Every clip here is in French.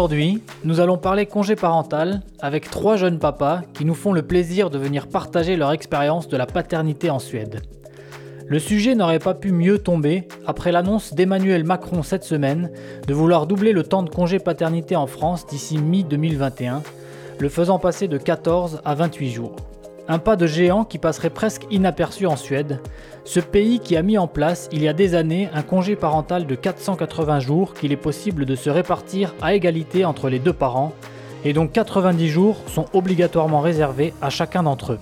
Aujourd'hui, nous allons parler congé parental avec trois jeunes papas qui nous font le plaisir de venir partager leur expérience de la paternité en Suède. Le sujet n'aurait pas pu mieux tomber après l'annonce d'Emmanuel Macron cette semaine de vouloir doubler le temps de congé paternité en France d'ici mi-2021, le faisant passer de 14 à 28 jours. Un pas de géant qui passerait presque inaperçu en Suède, ce pays qui a mis en place il y a des années un congé parental de 480 jours qu'il est possible de se répartir à égalité entre les deux parents, et dont 90 jours sont obligatoirement réservés à chacun d'entre eux.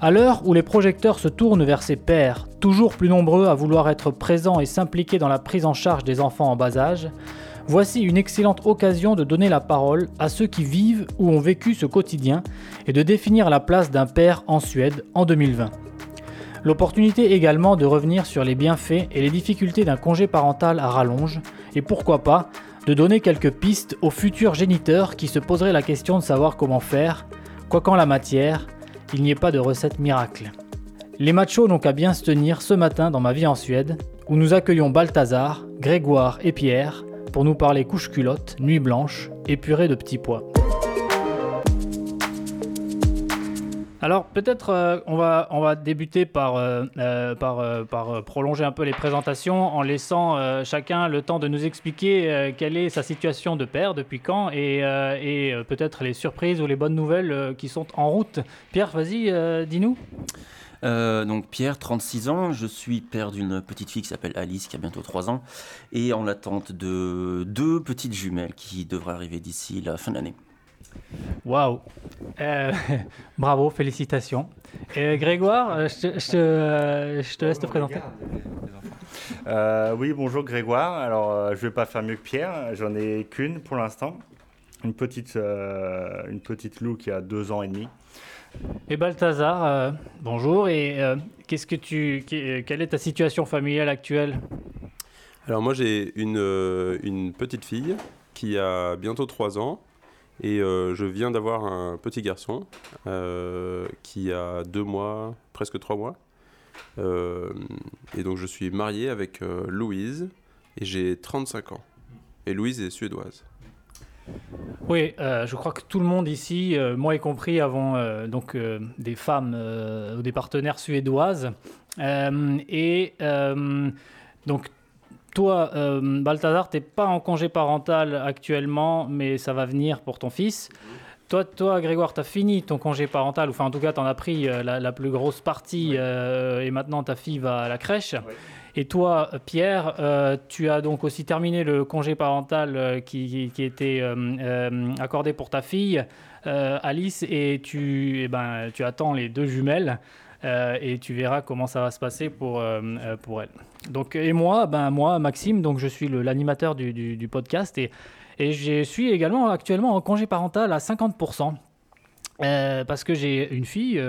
À l'heure où les projecteurs se tournent vers ces pères, toujours plus nombreux à vouloir être présents et s'impliquer dans la prise en charge des enfants en bas âge, voici une excellente occasion de donner la parole à ceux qui vivent ou ont vécu ce quotidien et de définir la place d'un père en Suède en 2020. L'opportunité également de revenir sur les bienfaits et les difficultés d'un congé parental à rallonge, et pourquoi pas, de donner quelques pistes aux futurs géniteurs qui se poseraient la question de savoir comment faire, quoi qu'en la matière, il n'y ait pas de recette miracle. Les machos n'ont qu'à bien se tenir ce matin dans ma vie en Suède, où nous accueillons Balthazar, Grégoire et Pierre, pour nous parler couche culotte, nuit blanche et purée de petits pois. Alors peut-être euh, on, va, on va débuter par, euh, euh, prolonger un peu les présentations en laissant chacun le temps de nous expliquer quelle est sa situation de père, depuis quand, et, et peut-être les surprises ou les bonnes nouvelles qui sont en route. Pierre, vas-y, dis-nous. Euh, donc Pierre, 36 ans, je suis père d'une petite fille qui s'appelle Alice, qui a bientôt 3 ans, et en l'attente de deux petites jumelles qui devraient arriver d'ici la fin de l'année. Waouh euh, Bravo, félicitations. Et Grégoire, euh, je te, je te, laisse te présenter. oui, bonjour Grégoire. Alors, je ne vais pas faire mieux que Pierre. J'en ai qu'une pour l'instant. Une petite, une petite loup qui a deux ans et demi. Et Balthazar, euh, bonjour. Et euh, qu'est-ce que tu, quelle est ta situation familiale actuelle? Alors moi j'ai une, euh, une, petite fille qui a bientôt 3 ans et je viens d'avoir un petit garçon qui a 2 mois, presque 3 mois. et donc je suis marié avec Louise et j'ai 35 ans. Et Louise est suédoise. Oui, euh, je crois que tout le monde ici, euh, moi y compris, avons euh, donc des femmes ou des partenaires suédoises. et donc toi, Balthazar, tu n'es pas en congé parental actuellement, mais ça va venir pour ton fils. Toi, toi Grégoire, tu as fini ton congé parental, enfin en tout cas, tu en as pris la, plus grosse partie, et maintenant ta fille va à la crèche. Et toi, Pierre, euh, tu as donc aussi terminé le congé parental euh, qui, était euh, accordé pour ta fille, Alice, et tu, eh ben, tu attends les deux jumelles. et tu verras comment ça va se passer pour, pour elle. Donc, et moi, ben, moi, Maxime, donc je suis l'animateur du, du, du, podcast et, et je suis également actuellement en congé parental à 50%. Parce que j'ai une fille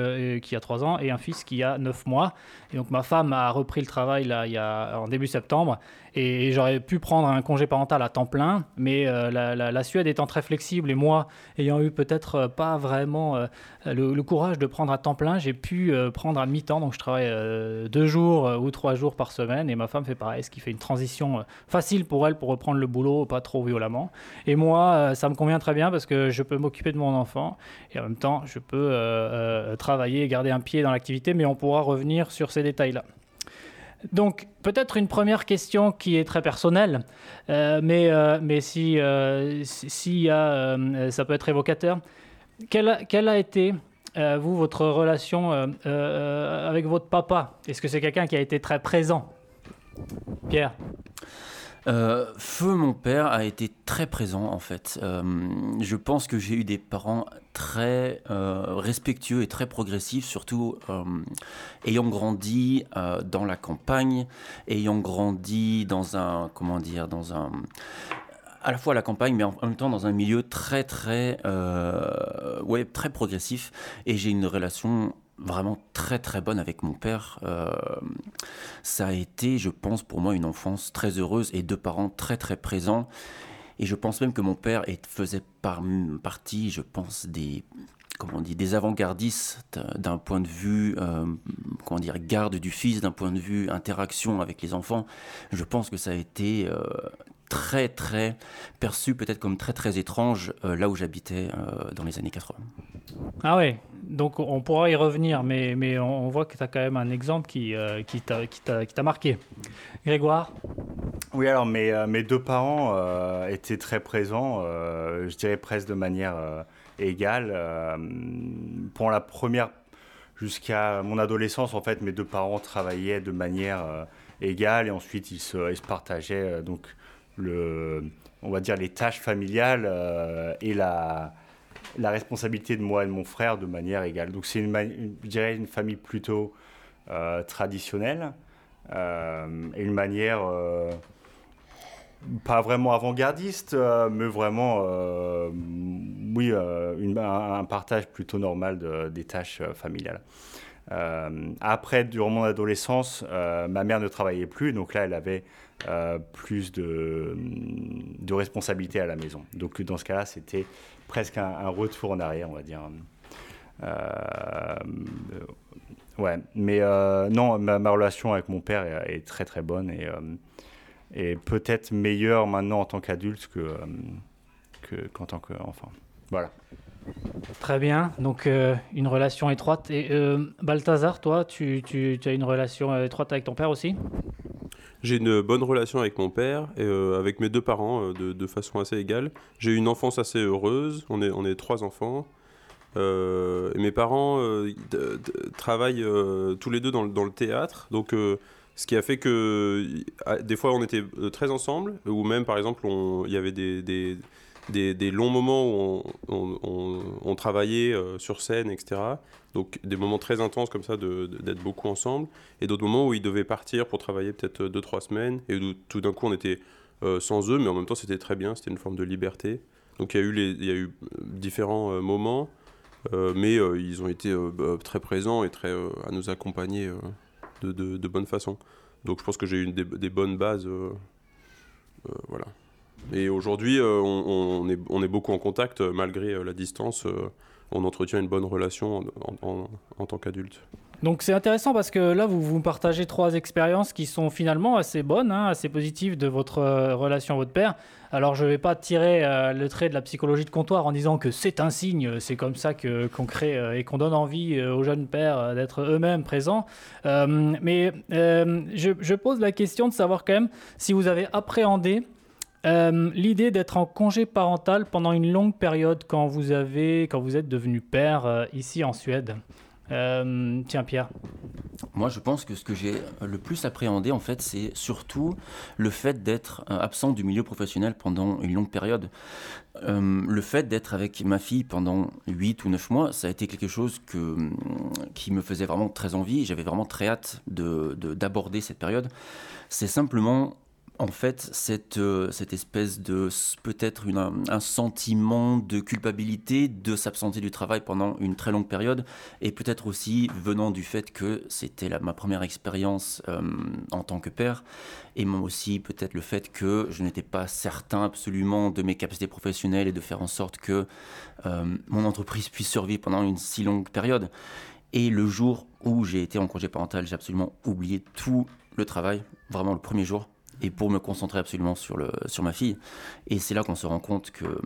qui a 3 ans et un fils qui a 9 mois. Et donc ma femme a repris le travail là, il y a, en début septembre et, j'aurais pu prendre un congé parental à temps plein, mais euh, la, Suède étant très flexible et moi ayant eu peut-être euh, pas vraiment euh, le, courage de prendre à temps plein, j'ai pu prendre à mi-temps, donc je travaille deux jours ou trois jours par semaine et ma femme fait pareil, ce qui fait une transition facile pour elle pour reprendre le boulot, pas trop violemment. Et moi, ça me convient très bien parce que je peux m'occuper de mon enfant et en même temps, je peux travailler, garder un pied dans l'activité, mais on pourra revenir sur ces détails-là. Donc, peut-être une première question qui est très personnelle, euh, mais, euh, mais si, euh, si, ça peut être évocateur. Quelle, quelle a été, vous, votre relation avec votre papa? Est-ce que c'est quelqu'un qui a été très présent? Pierre euh, Feu, mon père, a été très présent en fait. Euh, je pense que j'ai eu des parents très euh, respectueux et très progressifs, surtout ayant grandi dans la campagne, ayant grandi dans un, comment dire, dans un, à la fois à la campagne, mais en même temps dans un milieu très très, ouais, très progressif. Et j'ai une relation vraiment très très bonne avec mon père. Euh, ça a été, je pense, pour moi une enfance très heureuse et deux parents très très présents. Et je pense même que mon père faisait par, partie, je pense, des comment on des avant-gardistes d'un point de vue, euh, comment dire, garde du fils, d'un point de vue interaction avec les enfants. Je pense que ça a été euh, très très perçu peut-être comme très très étrange là où j'habitais dans les années 80. Ah ouais, donc on pourra y revenir, mais, mais on voit que tu as quand même un exemple qui, qui t'a marqué. Grégoire? Oui, alors mes, mes deux parents étaient très présents, je dirais presque de manière égale. pour la première jusqu'à mon adolescence, en fait, mes deux parents travaillaient de manière euh, égale et ensuite ils se, ils se partageaient euh, donc le, on va dire les tâches familiales euh, et la, la responsabilité de moi et de mon frère de manière égale. Donc c'est une, une famille plutôt traditionnelle et une manière pas vraiment avant-gardiste, mais vraiment, oui, un, partage plutôt normal des tâches familiales. Euh, après, durant mon adolescence, euh, ma mère ne travaillait plus, donc là, elle avait euh, plus de, de responsabilités à la maison. Donc dans ce cas-là, c'était presque un, retour en arrière, on va dire. ouais, mais non, ma, relation avec mon père est, très très bonne et, et peut-être meilleure maintenant en tant qu'adulte que qu'en tant qu'enfant. Voilà. Très bien, donc euh, une relation étroite. Et euh, Balthazar, toi, tu, as une relation euh, étroite avec ton père aussi? J'ai une bonne relation avec mon père et avec mes deux parents de, façon assez égale. J'ai eu une enfance assez heureuse, on est, trois enfants. mes parents travaillent tous les deux dans, le théâtre, donc ce qui a fait que des fois on était très ensemble, ou même par exemple il y avait des des, longs moments où on, travaillait euh, sur scène, etc. Donc des moments très intenses comme ça d'être beaucoup ensemble, et d'autres moments où ils devaient partir pour travailler peut-être 2-3 semaines, et tout d'un coup on était euh, sans eux, mais en même temps c'était très bien, c'était une forme de liberté. Donc il y a eu, les, y a eu euh, différents moments, mais ils ont été bah, très présents et très à nous accompagner de, de, bonne façon. Donc je pense que j'ai eu des, des, bonnes bases. voilà. Et aujourd'hui, euh, on, est, beaucoup en contact euh, malgré euh, la distance. on entretient une bonne relation en, tant qu'adulte. Donc c'est intéressant parce que là, vous, vous partagez trois expériences qui sont finalement assez bonnes, hein, assez positives de votre relation à votre père. Alors je ne vais pas tirer le trait de la psychologie de comptoir en disant que c'est un signe, c'est comme ça qu'on crée et qu'on donne envie aux jeunes pères d'être eux-mêmes présents. mais je, pose la question de savoir quand même si vous avez appréhendé euh, l'idée d'être en congé parental pendant une longue période quand vous, avez, quand vous êtes devenu père euh, ici en Suède. Euh, tiens Pierre. Moi je pense que ce que j'ai le plus appréhendé en fait c'est surtout le fait d'être absent du milieu professionnel pendant une longue période. le fait d'être avec ma fille pendant 8 ou 9 mois, ça a été quelque chose que, qui me faisait vraiment très envie. J'avais vraiment très hâte d'aborder de, cette période. C'est simplement en fait, cette, euh, cette espèce de peut-être un, sentiment de culpabilité de s'absenter du travail pendant une très longue période, et peut-être aussi venant du fait que c'était ma première expérience euh, en tant que père, et moi aussi peut-être le fait que je n'étais pas certain absolument de mes capacités professionnelles et de faire en sorte que euh, mon entreprise puisse survivre pendant une si longue période. Et le jour où j'ai été en congé parental, j'ai absolument oublié tout le travail, vraiment le premier jour et pour me concentrer absolument sur, le, sur ma fille. Et c'est là qu'on se rend compte que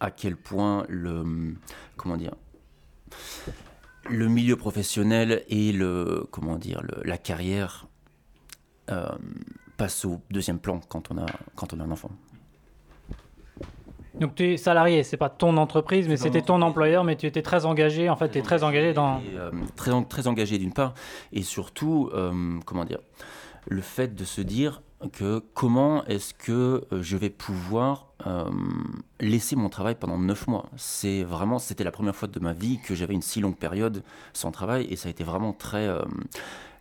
à quel point le comment dire le milieu professionnel et le comment dire la carrière euh, passent au deuxième plan quand on a quand on a un enfant. Donc tu es salarié, c'est pas ton entreprise, mais c'était ton employeur, mais tu étais très engagé. En fait, tu es très engagé dans. Euh, très, très engagé d'une part, et surtout, euh, comment dire, le fait de se dire que comment est-ce que euh, je vais pouvoir euh, laisser mon travail pendant neuf mois? C'est vraiment, c'était la première fois de ma vie que j'avais une si longue période sans travail et ça a été vraiment très, euh,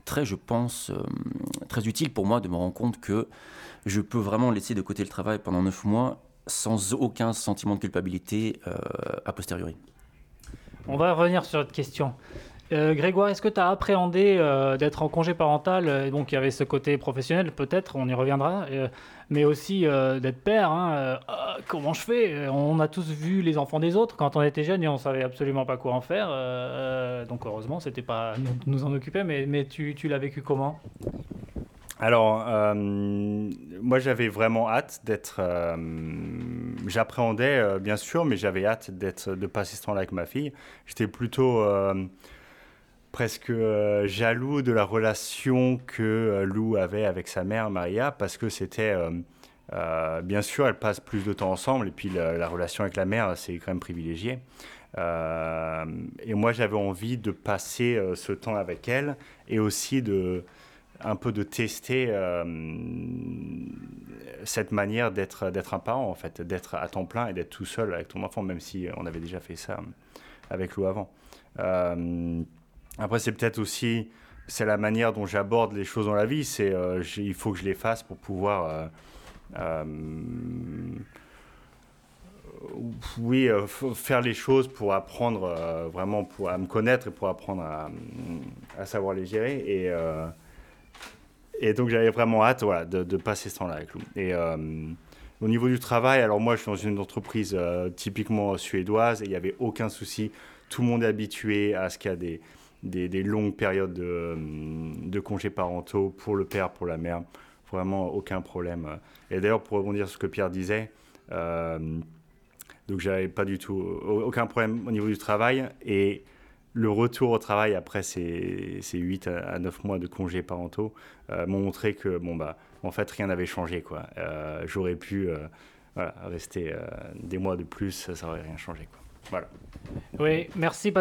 très, je pense, très utile pour moi de me rendre compte que je peux vraiment laisser de côté le travail pendant neuf mois sans aucun sentiment de culpabilité a posteriori. On va revenir sur cette question. Euh, Grégoire, est-ce que tu as appréhendé euh, d'être en congé parental euh, Donc il y avait ce côté professionnel, peut-être, on y reviendra, mais aussi d'être père. Hein, ah, comment je fais On a tous vu les enfants des autres quand on était jeune et on savait absolument pas quoi en faire. donc heureusement, c'était pas nous, en occuper, mais, mais tu, l'as vécu comment? Alors, moi j'avais vraiment hâte d'être. J'appréhendais bien sûr, mais j'avais hâte d'être, de passer ce temps-là avec ma fille. J'étais plutôt presque euh, jaloux de la relation que euh, Lou avait avec sa mère Maria, parce que c'était. euh, bien sûr, elles passent plus de temps ensemble, et puis la, la relation avec la mère, c'est quand même privilégié. Et moi, j'avais envie de passer ce temps avec elle, et aussi de un peu de tester cette manière d'être d'être un parent en fait, d'être à temps plein et d'être tout seul avec ton enfant, même si on avait déjà fait ça avec Lou avant. Après, c'est peut-être aussi c'est la manière dont j'aborde les choses dans la vie. C'est euh, il faut que je les fasse pour pouvoir euh, euh, oui, faire les choses pour apprendre vraiment pour, à me connaître et pour apprendre à, savoir les gérer. Et, et donc j'avais vraiment hâte voilà, de, passer ce temps-là avec Lou. Et au niveau du travail, alors moi je suis dans une entreprise typiquement suédoise et il n'y avait aucun souci. Tout le monde est habitué à ce qu'il y a des, des, longues périodes de, euh, de congés parentaux pour le père, pour la mère. Vraiment aucun problème. Et d'ailleurs, pour rebondir sur ce que Pierre disait, euh, donc j'avais pas du tout aucun problème au niveau du travail et le retour au travail après ces, ces 8 à 9 mois de congés parentaux euh, m'ont montré que bon bah en fait rien n'avait changé quoi. Euh, J'aurais pu euh, rester des mois de plus, ça n'aurait rien changé. Voilà. Oui, merci.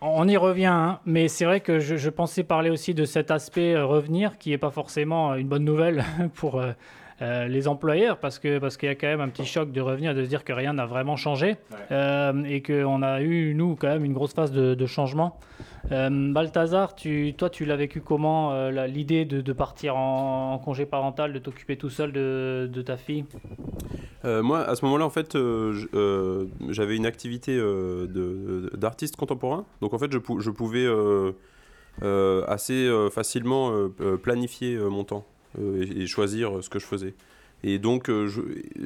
On y revient, hein, mais c'est vrai que je, je pensais parler aussi de cet aspect euh, revenir qui n'est pas forcément une bonne nouvelle pour euh, euh, les employeurs parce que parce qu'il y a quand même un petit choc de revenir, de se dire que rien n'a vraiment changé euh, et qu'on a eu, nous, quand même une grosse phase de, de changement. Euh, Balthazar, tu, toi, tu l'as vécu comment euh, l'idée de, de partir en, en congé parental, de t'occuper tout seul de, de ta fille? Euh, moi, à ce moment-là, en fait, euh, euh, j'avais une activité euh, d'artiste contemporain. Donc, en fait, je, pou- je pouvais euh, euh, assez euh, facilement planifier euh, mon temps et, et choisir euh, ce que je faisais. Et donc, euh,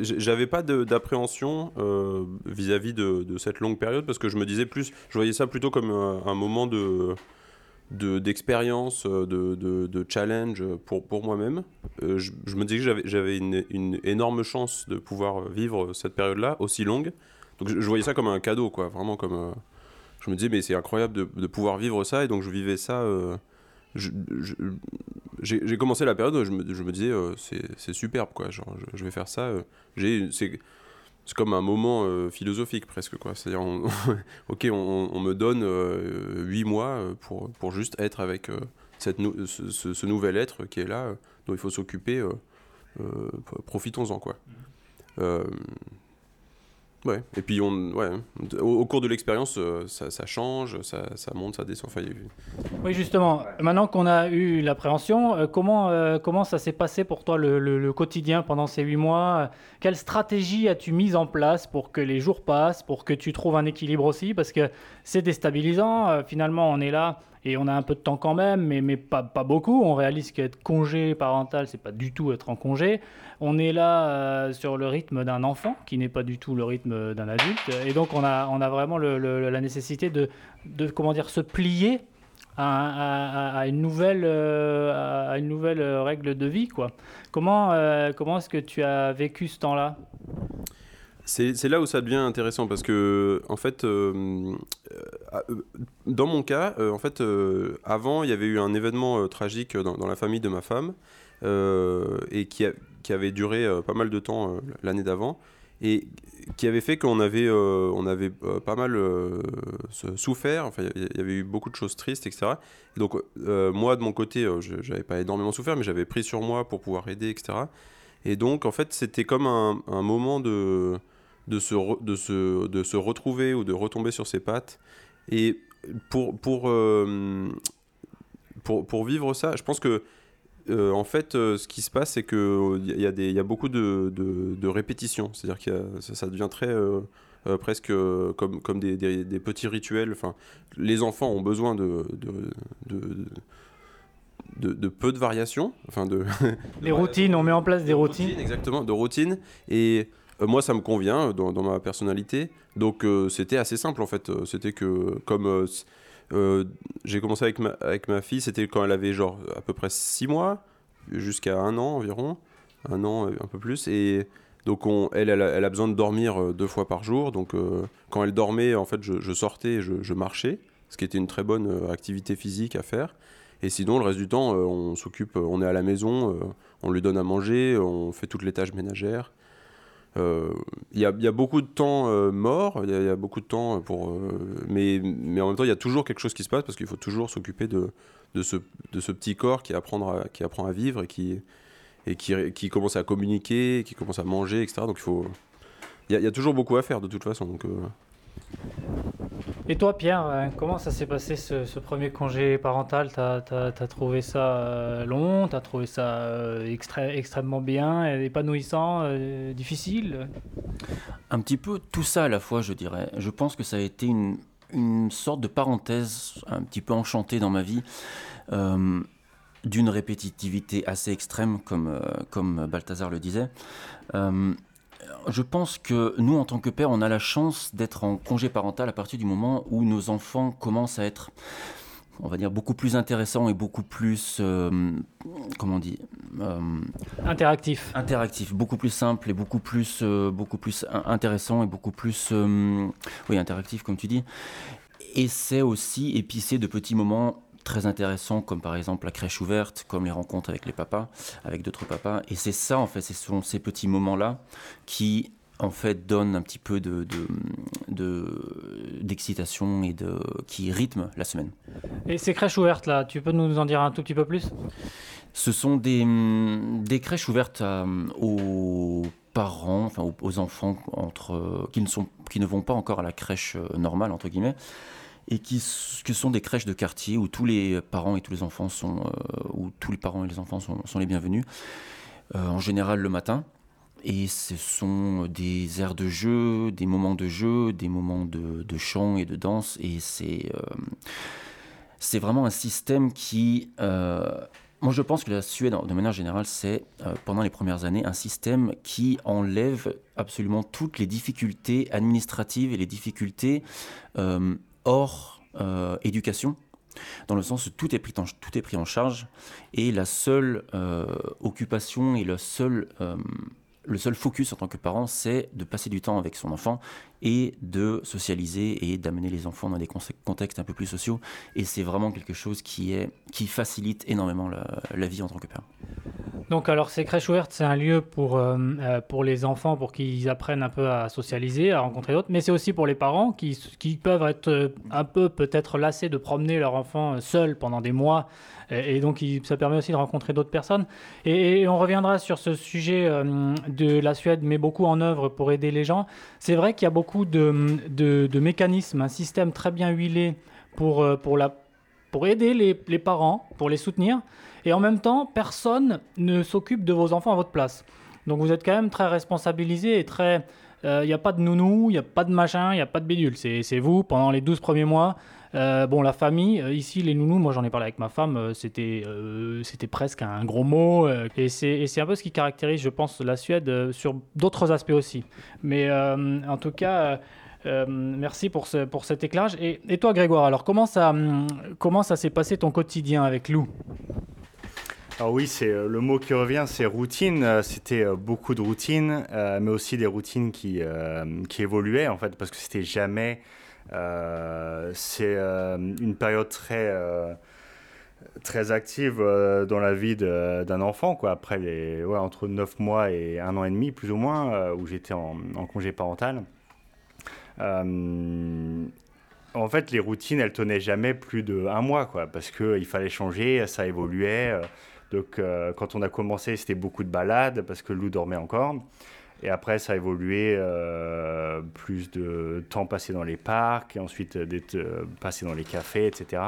j'avais pas d'appréhension euh, vis-à-vis de, cette longue période parce que je me disais plus, je voyais ça plutôt comme un, moment de de- d'expérience, euh, de, challenge pour, pour moi-même. Euh, je, me disais que j'avais- une, une énorme chance de pouvoir vivre cette période-là, aussi longue. Donc je, voyais ça comme un cadeau, quoi, vraiment comme... euh, je me disais, mais c'est incroyable de, pouvoir vivre ça, et donc je vivais ça... euh, J'ai commencé la période, je me, je me disais, euh, c'est superbe, quoi, genre, je, je vais faire ça. euh, j'ai c'est comme un moment euh, philosophique presque quoi. C'est à dire ok on, on me donne huit mois pour, pour juste être avec cette nou- ce, ce- ce nouvel être qui est là dont il faut s'occuper profitons-en quoi. Euh, ouais. Et puis on ouais au, au cours de l'expérience euh, ça, ça change ça, ça monte ça descend. Enfin, il y a eu- Oui, justement, maintenant qu'on a eu l'appréhension, euh, comment, euh, comment ça s'est passé pour toi le, le- le quotidien pendant ces huit mois? Quelle stratégie as-tu mise en place pour que les jours passent, pour que tu trouves un équilibre aussi? Parce que c'est déstabilisant, euh, finalement on est là et on a un peu de temps quand même, mais, mais pas, pas beaucoup. On réalise qu'être congé parental, c'est pas du tout être en congé. On est là euh, sur le rythme d'un enfant, qui n'est pas du tout le rythme d'un adulte. Et donc on a, on a vraiment la nécessité de, de comment dire, se plier à, une nouvelle, euh, à une nouvelle règle de vie. Quoi. Comment, euh, comment est-ce que tu as vécu ce temps-là? C'est là où ça devient intéressant parce que, en fait, euh, euh, dans mon cas, euh, en fait, euh, avant, il y avait eu un événement euh, tragique dans, la famille de ma femme euh, et qui, a- qui avait duré euh, pas mal de temps euh, l'année d'avant et qui avait fait qu'on avait, euh, on avait euh, pas mal euh, souffert. Enfin, il y- avait eu beaucoup de choses tristes, etc. Et donc, euh, moi, de mon côté, euh, je n'avais pas énormément souffert, mais j'avais pris sur moi pour pouvoir aider, etc. Et donc, en fait, c'était comme un moment de de se, re- de, se, de se retrouver ou de retomber sur ses pattes. Et pour, pour, euh, pour, pour vivre ça, je pense que euh, en fait, euh, ce qui se passe, c'est qu'il y, a- y, a des- y a beaucoup de, de, de répétitions. C'est-à-dire que ça, ça devient très. presque comme, comme des, des, des petits rituels. Enfin, les enfants ont besoin de, de, de, peu de variations. Enfin, de, Les routines, on met en place des routines. Exactement, de routine. Et moi, ça me convient euh, dans, ma personnalité. Donc, euh, c'était assez simple en fait. Euh, C'était que, comme euh, euh, j'ai commencé avec ma, avec ma fille, c'était quand elle avait genre à peu près 6 mois. jusqu'à un an environ, un an, un peu plus. Et donc, on, elle, elle a, besoin de dormir deux fois par jour. Donc, quand elle dormait, en fait, je, sortais, je, marchais, ce qui était une très bonne activité physique à faire. Et sinon, le reste du temps, on s'occupe, on est à la maison, on lui donne à manger, on fait toutes les tâches ménagères. Euh, il y, a, beaucoup de temps euh, mort, il y, a beaucoup de temps pour. Euh, mais, mais en même temps, il y a toujours quelque chose qui se passe parce qu'il faut toujours s'occuper de, de, ce, de ce petit corps qui, apprend à, qui apprend à vivre et qui, et qui, qui commence à communiquer, qui commence à manger, etc. Donc il faut. Il y, a toujours beaucoup à faire de toute façon. Et toi, Pierre, euh, comment ça s'est passé ce, premier congé parental? T'as as, trouvé ça euh, long? T'as trouvé ça euh, extrêmement bien, épanouissant, difficile? Un petit peu tout ça à la fois, je dirais. Je pense que ça a été une, sorte de parenthèse un petit peu enchantée dans ma vie. d'une répétitivité assez extrême, comme, comme Balthazar le disait je pense que nous, en tant que père, on a la chance d'être en congé parental à partir du moment où nos enfants commencent à être, on va dire, beaucoup plus intéressants et beaucoup plus, euh, comment on dit euh, Interactifs. Interactifs, beaucoup plus simples et beaucoup plus, euh, beaucoup plus intéressants et beaucoup plus, oui, interactifs, comme tu dis. Et c'est aussi épicé de petits moments très intéressants comme par exemple la crèche ouverte, comme les rencontres avec les papas, avec d'autres papas. Et c'est ça en fait, ce sont ces petits moments-là qui en fait donnent un petit peu de, d'excitation et de, qui rythment la semaine. Et ces crèches ouvertes là, tu peux nous en dire un tout petit peu plus? Ce sont des, des crèches ouvertes euh, aux parents, enfin aux, enfants entre, qui, ne sont, qui ne vont pas encore à la crèche euh, normale entre guillemets et qui que sont des crèches de quartier où tous les parents et tous les enfants sont, euh, où tous les parents et les enfants sont, sont les bienvenus, euh, en général le matin. Et ce sont des aires de jeu, des moments de jeu, des moments de, de chant et de danse. Et c'est euh, c'est vraiment un système qui... moi, je pense que la Suède, de manière générale, c'est, pendant les premières années, un système qui enlève absolument toutes les difficultés administratives et les difficultés hors euh, éducation, dans le sens où tout est pris en, charge et la seule euh, occupation et le seul, euh, le seul focus en tant que parent, c'est de passer du temps avec son enfant et de socialiser et d'amener les enfants dans des contextes un peu plus sociaux. Et c'est vraiment quelque chose qui, est, qui facilite énormément la, vie en tant que père. Donc alors ces crèches ouvertes, c'est un lieu pour, euh, euh, pour les enfants, pour qu'ils apprennent un peu à socialiser, à rencontrer d'autres, mais c'est aussi pour les parents qui, qui peuvent être euh, un peu peut-être lassés de promener leur enfant seul pendant des mois et, donc, ça permet aussi de rencontrer d'autres personnes. Et, on reviendra sur ce sujet de la Suède, mais beaucoup en œuvre pour aider les gens. C'est vrai qu'il y a beaucoup de, de, mécanismes, un système très bien huilé pour, euh, pour, la, pour aider les, les parents, pour les soutenir. Et en même temps, personne ne s'occupe de vos enfants à votre place. Donc vous êtes quand même très responsabilisé et très... Il euh, n'y a pas de nounou, il n'y a pas de machin, il n'y a pas de bidule. C'est vous, pendant les 12 premiers mois, euh, bon, la famille, euh, ici, les nounous, moi j'en ai parlé avec ma femme, euh, c'était presque un gros mot. et c'est un peu ce qui caractérise, je pense, la Suède sur d'autres aspects aussi. Mais en tout cas. merci pour, ce, pour cet éclairage. Et, toi, Grégoire, alors comment ça, hum, comment ça s'est passé ton quotidien avec Lou? Alors oui, c'est le mot qui revient, c'est routine. C'était beaucoup de routines, mais aussi des routines qui, qui évoluaient en fait, parce que c'était jamais c'est euh, une période très euh, très active dans la vie d'un enfant, quoi. Après les, ouais, entre 9 mois et un an et demi, plus ou moins, où j'étais en, congé parental. en fait, les routines, elles tenaient jamais plus de un mois, quoi, parce qu'il fallait changer, ça évoluait. donc, quand on a commencé, c'était beaucoup de balades, parce que Lou dormait encore. Et après, ça a évolué, euh, plus de temps passé dans les parcs, et ensuite euh, d'être euh, passé dans les cafés, etc.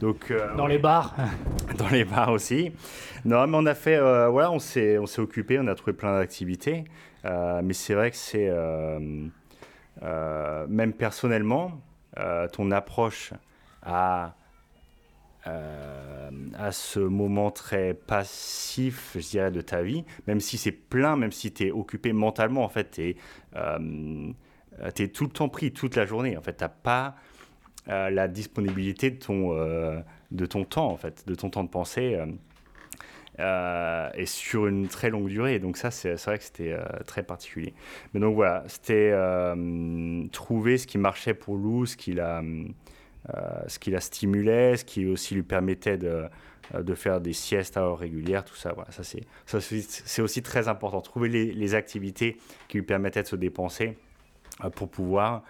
Donc, dans les bars Dans les bars aussi. Non, mais on a fait, voilà, on s'est, on s'est occupé, on a trouvé plein d'activités. mais c'est vrai que c'est, même personnellement, ton approche à euh, à ce moment très passif, je dirais, de ta vie, même si c'est plein, même si tu es occupé mentalement, en fait, tu es, euh, tout le temps pris, toute la journée. En fait, tu pas euh, la disponibilité de ton, de ton temps, en fait, de ton temps de pensée. et sur une très longue durée. Donc ça, c'est vrai que c'était très particulier. Mais donc voilà, c'était trouver ce qui marchait pour Lou, ce qui la, ce qui la stimulait, ce qui aussi lui permettait de de faire des siestes à heure régulière, tout ça. Voilà, ça c'est aussi très important. Trouver les, activités qui lui permettaient de se dépenser pour pouvoir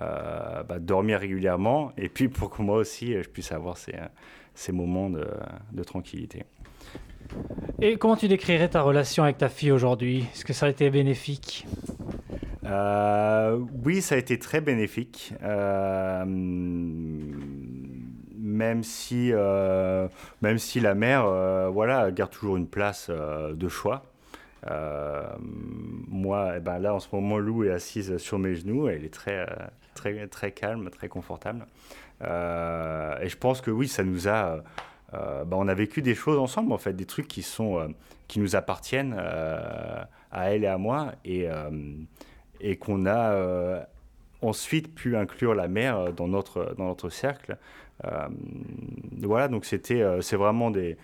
euh, bah, dormir régulièrement et puis pour que moi aussi je puisse avoir ces, moments de, tranquillité. Et comment tu décrirais ta relation avec ta fille aujourd'hui? Est-ce que ça a été bénéfique? Euh, Oui, ça a été très bénéfique. Euh, même si, même si la mère voilà, garde toujours une place de choix. moi, eh ben là, en ce moment, Lou est assise sur mes genoux. Elle est très, très, très calme, très confortable. Euh, et je pense que oui, ça nous a. Euh, bah, on a vécu des choses ensemble, en fait, des trucs qui, sont, euh, qui nous appartiennent à elle et à moi, et, et qu'on a ensuite pu inclure la mère dans notre, dans notre cercle. voilà, donc c'était, c'est vraiment des,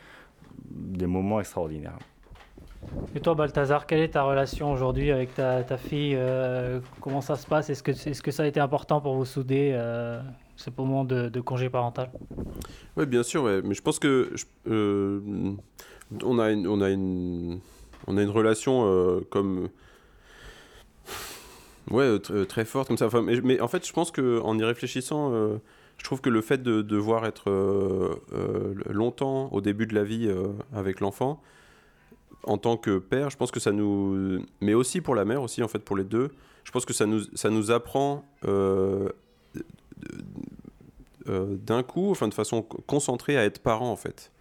des moments extraordinaires. Et toi, Balthazar, quelle est ta relation aujourd'hui avec ta, ta fille euh, Comment ça se passe? Est-ce que, est que ça a été important pour vous souder euh, ce moment de, de, congé parental? Oui, bien sûr, mais je pense que euh, on, a une, on, a une, on a une relation euh, comme. Ouais, très forte comme ça. Enfin, mais, en fait, je pense qu'en y réfléchissant, je trouve que le fait de devoir être longtemps au début de la vie avec l'enfant, en tant que père, je pense que ça nous. Mais aussi pour la mère, aussi, en fait, pour les deux, je pense que ça nous, ça nous apprend euh, euh, d'un coup, enfin, de façon concentrée, à être parent, en fait.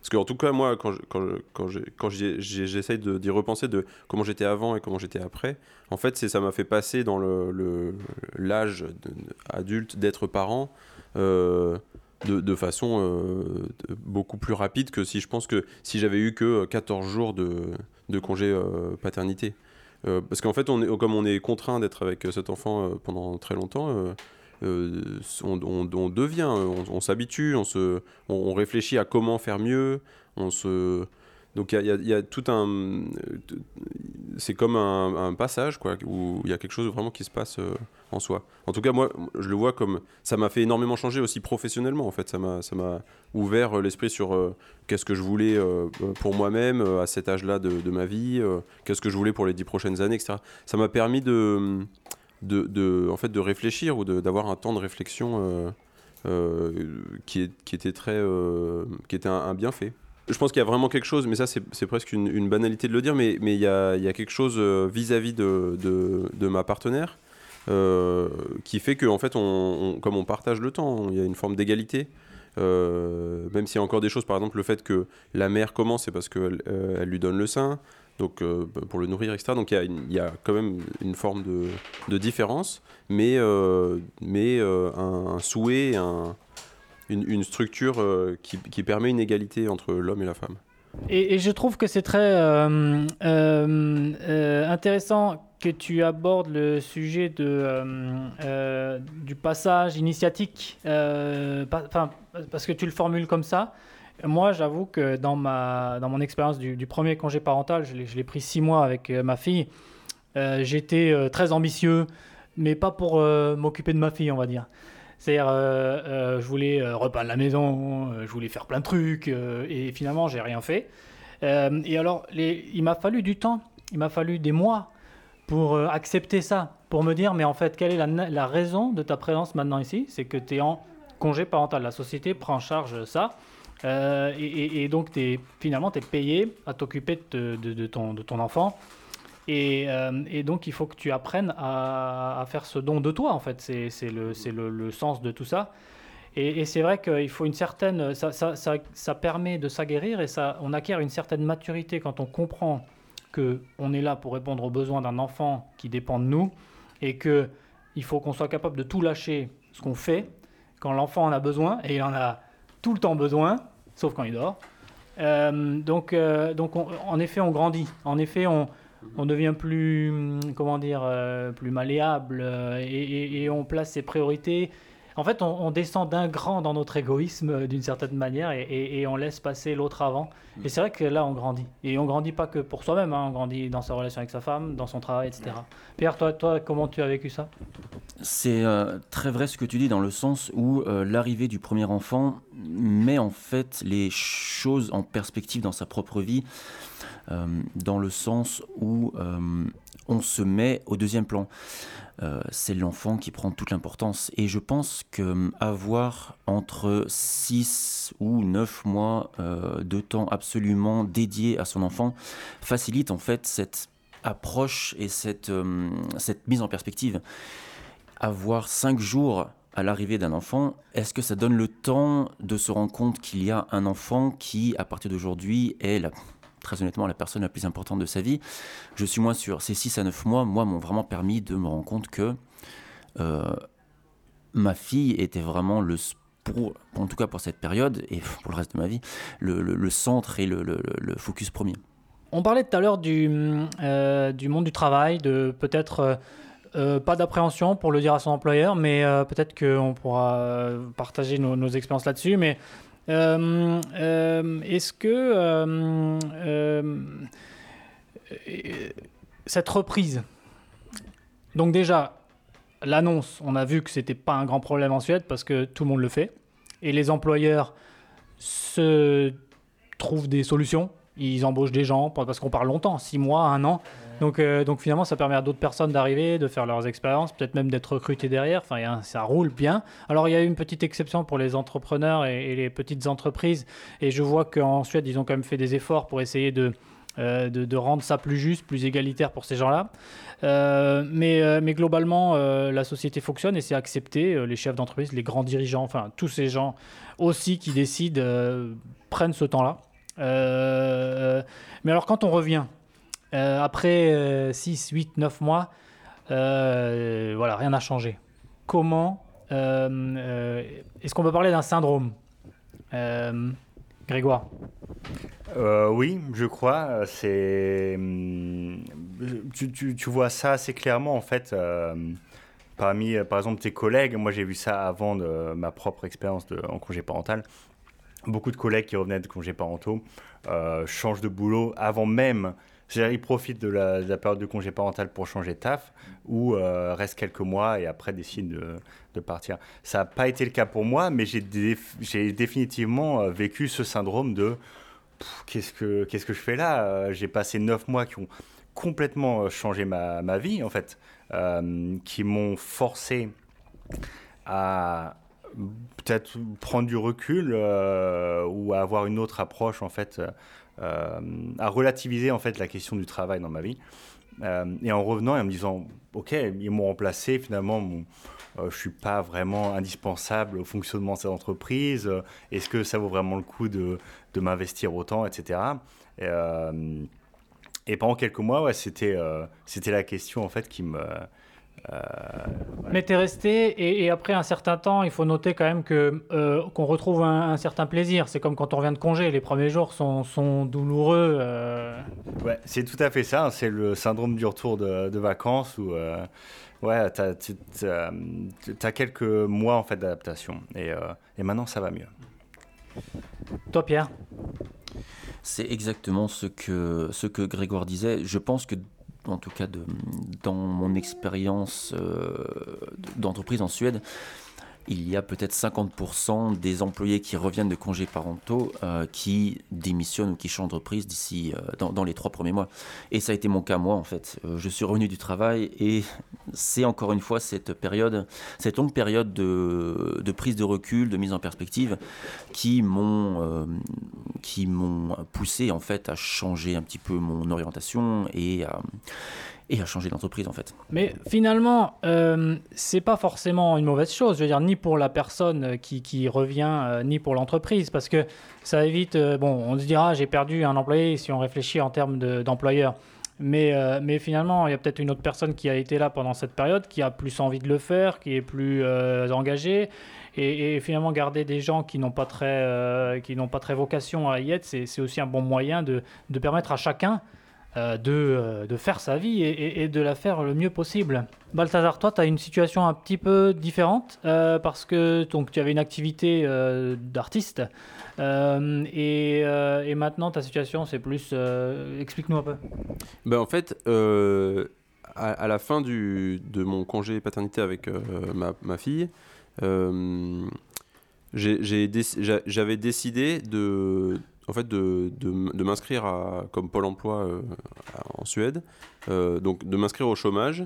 Parce qu'en tout cas, moi, quand, quand, j'essaye d'y repenser de comment j'étais avant et comment j'étais après, en fait, ça m'a fait passer dans l'âge le, adulte d'être parent. Euh, de, façon euh, beaucoup plus rapide que si je pense que si j'avais eu que 14 jours de, de congé euh, paternité. Euh, parce qu'en fait, on est, comme on est contraint d'être avec cet enfant pendant très longtemps, on, devient, on, s'habitue, on, se, on, réfléchit à comment faire mieux, on se, donc il y, a, tout un. C'est comme un, passage, quoi, où il y a quelque chose vraiment qui se passe euh, en soi. En tout cas, moi, je le vois comme. Ça m'a fait énormément changer aussi professionnellement, en fait. Ça m'a ouvert euh, l'esprit sur euh, qu'est-ce que je voulais pour moi-même à cet âge-là de, ma vie, qu'est-ce que je voulais pour les dix prochaines années, etc. Ça m'a permis de, de, de, en fait, de réfléchir ou d'avoir un temps de réflexion qui, est, qui, était très. qui était un bienfait je pense qu'il y a vraiment quelque chose, mais ça c'est presque une, banalité de le dire, mais, mais il, y a, il y a quelque chose euh, vis-à-vis de, de, ma partenaire euh, qui fait que, en fait, on, comme on partage le temps, il y a une forme d'égalité. Euh, même s'il y a encore des choses, par exemple le fait que la mère commence, c'est parce qu'elle elle lui donne le sein, donc pour le nourrir, etc. Donc il y a, quand même une forme de, différence, mais, mais un, un, souhait, un, une, structure euh, qui, permet une égalité entre l'homme et la femme. Et, je trouve que c'est très euh, euh, intéressant que tu abordes le sujet de, du passage initiatique, parce que tu le formules comme ça. Moi, j'avoue que dans, ma, dans mon expérience du, premier congé parental, je l'ai pris six mois avec ma fille, j'étais très ambitieux, mais pas pour m'occuper de ma fille, on va dire. C'est-à-dire, euh, euh, je voulais euh, repeindre la maison, je voulais faire plein de trucs, et finalement, j'ai rien fait. et alors, il m'a fallu du temps, il m'a fallu des mois pour accepter ça, pour me dire, mais en fait, quelle est la, raison de ta présence maintenant ici? C'est que tu es en congé parental. La société prend en charge ça. et, donc, es, finalement, tu es payé à t'occuper de, ton, enfant. Euh, et, donc, il faut que tu apprennes à, faire ce don de toi, en fait. C'est le, sens de tout ça. Et, c'est vrai qu'il faut une certaine. Ça, ça, ça, permet de s'aguerrir et ça, on acquiert une certaine maturité quand on comprend qu'on est là pour répondre aux besoins d'un enfant qui dépend de nous et qu'il faut qu'on soit capable de tout lâcher ce qu'on fait quand l'enfant en a besoin et il en a tout le temps besoin, sauf quand il dort. Euh, donc, euh, donc en effet, on grandit. En effet, on, on devient plus, comment dire, euh, plus malléable et, on place ses priorités. En fait, on, descend d'un grand dans notre égoïsme euh, d'une certaine manière et, on laisse passer l'autre avant. Et c'est vrai que là, on grandit. Et on grandit pas que pour soi-même, hein. on grandit dans sa relation avec sa femme, dans son travail, etc. Pierre, toi, toi comment tu as vécu ça? C'est euh, très vrai ce que tu dis dans le sens où euh, l'arrivée du premier enfant met en fait les choses en perspective dans sa propre vie, dans le sens où on se met au deuxième plan. Euh, c'est l'enfant qui prend toute l'importance. Et je pense qu'avoir hum, entre 6 ou 9 mois euh, de temps absolument dédié à son enfant facilite en fait cette approche et cette, cette mise en perspective. Avoir 5 jours à l'arrivée d'un enfant, est-ce que ça donne le temps de se rendre compte qu'il y a un enfant qui, à partir d'aujourd'hui, est la très honnêtement la personne la plus importante de sa vie. Je suis moins sûr. Ces 6 à 9 mois, moi, m'ont vraiment permis de me rendre compte que euh, ma fille était vraiment le en tout cas pour cette période et pour le reste de ma vie, le, centre et le, focus premier. On parlait tout à l'heure du, euh, du monde du travail, de peut-être euh, pas d'appréhension pour le dire à son employeur, mais peut-être qu'on pourra partager nos, nos expériences là-dessus. Mais est-ce que euh, cette reprise, donc déjà, l'annonce, on a vu que c'était pas un grand problème en Suède parce que tout le monde le fait. Et les employeurs se trouvent des solutions. Ils embauchent des gens parce qu'on parle longtemps, six mois, un an. Donc, euh, donc finalement, ça permet à d'autres personnes d'arriver, de faire leurs expériences, peut-être même d'être recrutés derrière. Enfin, ça roule bien. Alors, il y a une petite exception pour les entrepreneurs et, les petites entreprises. Et je vois qu'en Suède, ils ont quand même fait des efforts pour essayer de, euh, rendre ça plus juste, plus égalitaire pour ces gens-là. Euh, mais, mais globalement, la société fonctionne et c'est accepté. les chefs d'entreprise, les grands dirigeants, enfin tous ces gens aussi qui décident prennent ce temps-là. mais alors quand on revient euh, après 6, 8, 9 mois, euh, voilà, rien n'a changé. Comment euh, Est-ce qu'on peut parler d'un syndrome Grégoire? Oui, je crois. C'est tu, vois ça assez clairement en fait. Parmi, par exemple, tes collègues, moi j'ai vu ça avant ma propre expérience en congé parental. Beaucoup de collègues qui revenaient de congés parentaux changent de boulot avant même c'est-à-dire, ils profitent de la, période de congé parental pour changer de taf ou euh, restent quelques mois et après décident de, partir. Ça n'a pas été le cas pour moi, mais j'ai définitivement euh, vécu ce syndrome de qu'est-ce que je fais là euh, J'ai passé neuf mois qui ont complètement changé ma, vie, en fait, qui m'ont forcé à peut-être prendre du recul ou à avoir une autre approche, en fait euh, à relativiser en fait la question du travail dans ma vie. Euh, et en revenant et en me disant, ok, ils m'ont remplacé, finalement, euh, je suis pas vraiment indispensable au fonctionnement de cette entreprise. Est-ce que ça vaut vraiment le coup de, de m'investir autant, etc. Et, pendant quelques mois, ouais, c'était c'était la question en fait qui me euh, Mais tu es resté, et, après un certain temps, il faut noter quand même que euh, qu'on retrouve un, certain plaisir. C'est comme quand on revient de congé, les premiers jours sont, sont douloureux. Euh. Ouais, c'est tout à fait ça. Hein. C'est le syndrome du retour de, vacances où ouais, tu as, as, quelques mois en fait d'adaptation. Et, et maintenant, ça va mieux. Toi, Pierre? C'est exactement ce que, ce que Grégoire disait. Je pense que en tout cas dans mon expérience euh, d'entreprise en Suède, il y a peut-être 50% des employés qui reviennent de congés parentaux euh, qui démissionnent ou qui changent d'entreprise d'ici euh, dans, les trois premiers mois. Et ça a été mon cas moi en fait. Euh, je suis revenu du travail et c'est encore une fois cette période, cette longue période de, prise de recul, de mise en perspective, qui m'ont qui m'ont poussé en fait à changer un petit peu mon orientation et à et à changer d'entreprise en fait. Mais finalement, euh, c'est pas forcément une mauvaise chose, je veux dire, ni pour la personne qui, revient, euh, ni pour l'entreprise, parce que ça évite, euh, bon, on se dira, j'ai perdu un employé si on réfléchit en termes d'employeur. mais, euh, mais finalement, il y a peut-être une autre personne qui a été là pendant cette période, qui a plus envie de le faire, qui est plus engagée. Et, finalement, garder des gens qui n'ont pas, très, n'ont pas très vocation à y être, c'est aussi un bon moyen de permettre à chacun de, de, faire sa vie et, de la faire le mieux possible. Balthazar, toi, tu as une situation un petit peu différente parce que donc, tu avais une activité d'artiste et, et, maintenant ta situation c'est plus... Explique-nous un peu. Ben, en fait, à, la fin du, de mon congé paternité avec ma, ma, fille, j'avais décidé de, en fait, de, m'inscrire comme Pôle emploi euh, en Suède, euh, donc de m'inscrire au chômage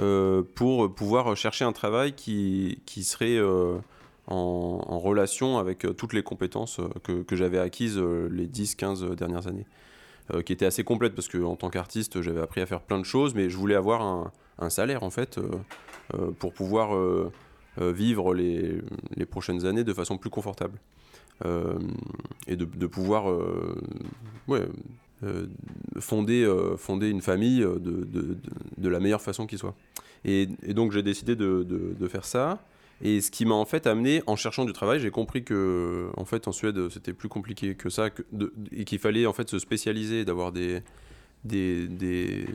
euh, pour pouvoir chercher un travail qui, serait en, relation avec toutes les compétences que, j'avais acquises les 10-15 dernières années. qui était assez complète parce qu'en tant qu'artiste, j'avais appris à faire plein de choses, mais je voulais avoir un, salaire en fait pour pouvoir vivre les, prochaines années de façon plus confortable. Euh, et de, pouvoir euh, ouais, fonder, fonder une famille de, de, de la meilleure façon qui soit. Et, donc j'ai décidé de, faire ça. Et ce qui m'a en fait amené, en cherchant du travail, j'ai compris que en fait en Suède c'était plus compliqué que ça, et qu'il fallait en fait se spécialiser, d'avoir des des, des,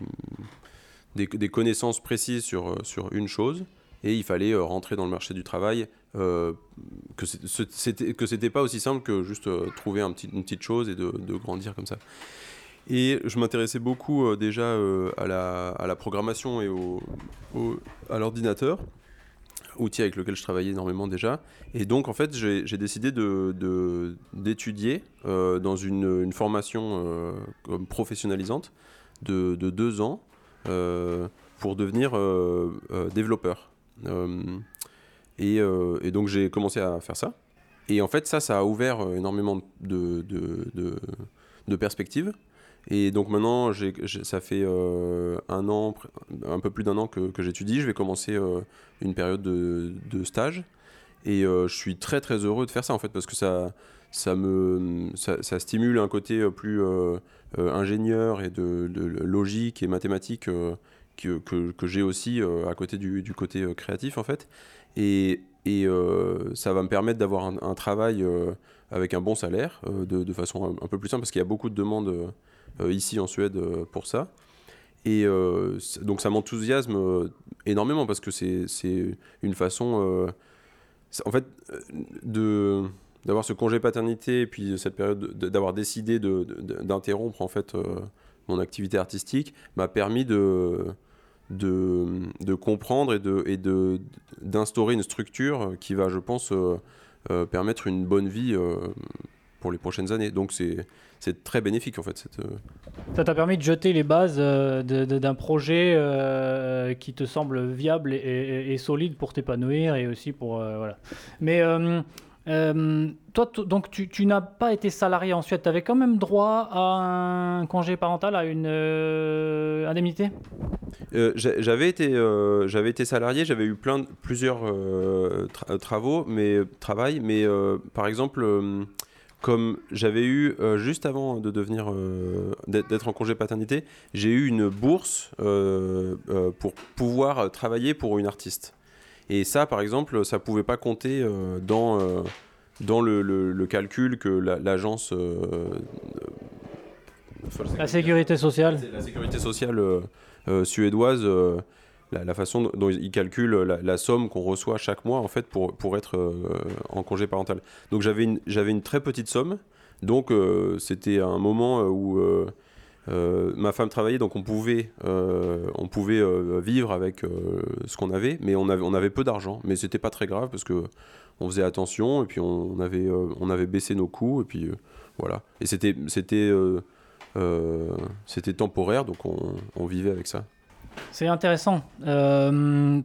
des, des, connaissances précises sur, sur une chose et il fallait euh, rentrer dans le marché du travail. Euh, que c'était que c'était pas aussi simple que juste euh, trouver une petite chose et de, de, grandir comme ça. Et je m'intéressais beaucoup déjà à, la, à, la, programmation et au, à l'ordinateur, outil avec lequel je travaillais énormément déjà. Et donc en fait j'ai décidé d'étudier de, dans une, une formation professionnalisante de, de, deux ans pour devenir développeur. Euh, euh, et, donc j'ai commencé à faire ça. Et en fait, ça, ça a ouvert euh, énormément de, perspectives. Et donc maintenant, ça fait un an, un peu plus d'un an que, j'étudie. Je vais commencer une période de, stage. Et je suis très très heureux de faire ça en fait parce que ça, ça, me, ça, stimule un côté plus ingénieur et de, logique et mathématique que, que, j'ai aussi euh, à côté du, du, côté euh, créatif en fait. Et, et euh, ça va me permettre d'avoir un, travail avec un bon salaire de, de, façon un, peu plus simple parce qu'il y a beaucoup de demandes ici en Suède pour ça. Et donc ça m'enthousiasme énormément parce que c'est une façon, en fait, de d'avoir ce congé paternité et puis cette période d'avoir décidé d'interrompre en fait mon activité artistique m'a permis de de, de comprendre et de et d'instaurer une structure qui va, je pense, euh, euh, permettre une bonne vie euh, pour les prochaines années. Donc c'est c'est très bénéfique en fait. Ça t'a permis de jeter les bases d'un projet qui te semble viable et, solide pour t'épanouir et aussi pour voilà. Mais euh, toi, donc tu, tu n'as pas été salarié en Suède, tu avais quand même droit à un congé parental, à une euh, indemnité? Euh, J'avais été, j'avais été salarié, j'avais eu plein, plusieurs travaux, mais travail, mais par exemple, comme j'avais eu juste avant de devenir, d'être en congé paternité, j'ai eu une bourse pour pouvoir travailler pour une artiste. Et ça, par exemple, ça pouvait pas compter euh, dans, euh, dans le, le, calcul que l'agence. Euh, la sécurité sociale. La sécurité sociale suédoise. La, façon dont ils calculent la, somme qu'on reçoit chaque mois en fait pour, pour être en congé parental. Donc j'avais une, une très petite somme, donc c'était un moment où euh, ma femme travaillait, donc on pouvait, euh, on pouvait euh, vivre avec ce qu'on avait, mais on avait, on avait peu d'argent. Mais c'était pas très grave parce que on faisait attention et puis on avait, on avait baissé nos coûts et puis voilà. Et c'était, c'était temporaire, donc on, vivait avec ça. C'est intéressant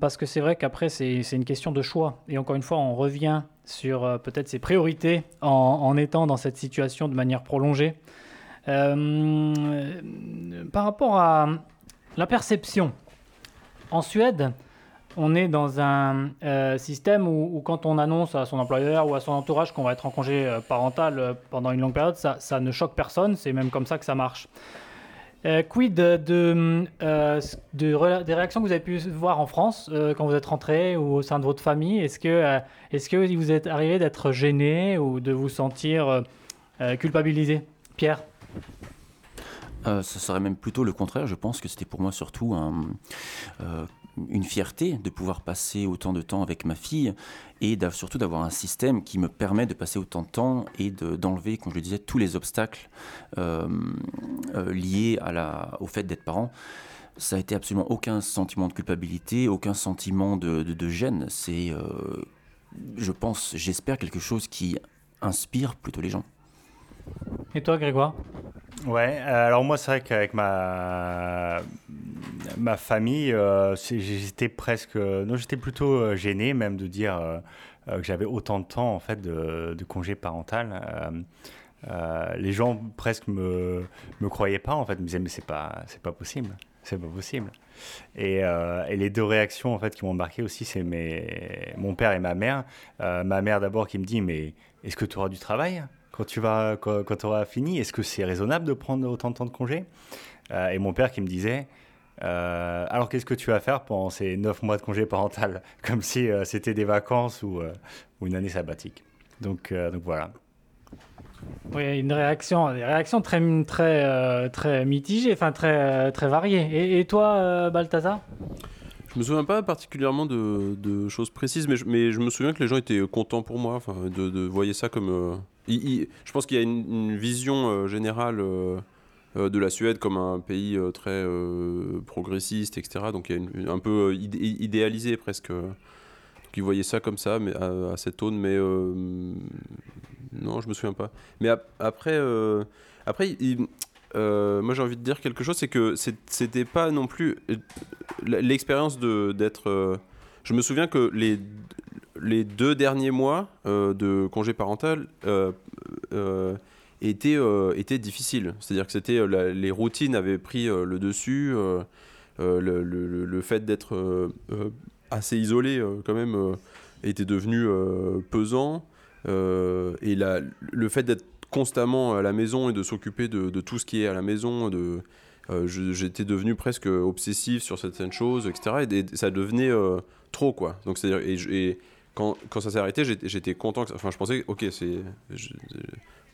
parce que c'est vrai qu'après c'est, une question de choix et encore une fois on revient sur peut-être ses priorités en, étant dans cette situation de manière prolongée. Euh, par rapport à la perception, en Suède, on est dans un euh, système où, quand on annonce à son employeur ou à son entourage qu'on va être en congé euh, parental pendant une longue période, ça, ça ne choque personne, c'est même comme ça que ça marche. quid de, de, des réactions que vous avez pu voir en France quand vous êtes rentré ou au sein de votre famille? Est-ce que, vous êtes arrivé d'être gêné ou de vous sentir culpabilisé? Pierre Ce serait même plutôt le contraire. Je pense que c'était pour moi surtout une fierté de pouvoir passer autant de temps avec ma fille et surtout d'avoir un système qui me permet de passer autant de temps et d'enlever, comme je le disais, tous les obstacles liés à la, au fait d'être parent ça a été absolument aucun sentiment de culpabilité, aucun sentiment de, de, gêne. C'est, euh, je pense, j'espère quelque chose qui inspire plutôt les gens. Et toi, Grégoire? Ouais, euh, alors moi, c'est vrai qu'avec ma, ma famille, euh, j'étais presque. Non, j'étais plutôt gêné, même de dire que j'avais autant de temps, en fait, de, congé parental. les gens presque me, me croyaient pas, en fait, me disaient, mais c'est pas, pas possible c'est pas possible. Euh, et, les deux réactions en fait qui m'ont marqué aussi, c'est mes... mon père et ma mère. Euh, ma mère d'abord qui me dit mais est-ce que tu auras du travail? Quand tu vas quand, tu auras fini Est-ce que c'est raisonnable de prendre autant de temps de congé? Euh, Et mon père qui me disait alors qu'est-ce que tu vas faire pendant ces neuf mois de congé parental? Comme si c'était des vacances ou, ou, une année sabbatique. Donc, donc voilà. Oui, une réaction, des réactions très, très, euh, très mitigées, enfin très, euh, très variées. Et, toi, euh, Balthazar? Je me souviens pas particulièrement de, de choses précises, mais je, mais je, me souviens que les gens étaient contents pour moi, enfin, de, de voyer ça comme. Je pense qu'il y a une, vision générale de la Suède comme un pays très progressiste, etc. Donc il y a un peu idéalisé presque. Qui voyaient ça comme ça, mais à, cette aune, mais non, je me souviens pas. Mais après, euh, après euh, moi j'ai envie de dire quelque chose, c'est que c'était pas non plus euh, l'expérience d'être. je me souviens que les, les deux derniers mois de congé parental étaient, étaient difficiles. C'est-à-dire que c'était les routines avaient pris le dessus, le, fait d'être assez isolé quand même était devenu pesant. Euh, et le fait d'être constamment à la maison et de s'occuper de, tout ce qui est à la maison, euh, j'étais devenu presque obsessif sur certaines choses, etc. Et, ça devenait euh, trop, quoi. Donc, c'est-à-dire, quand, ça s'est arrêté, j'étais content. enfin, je pensais, ok, c'est,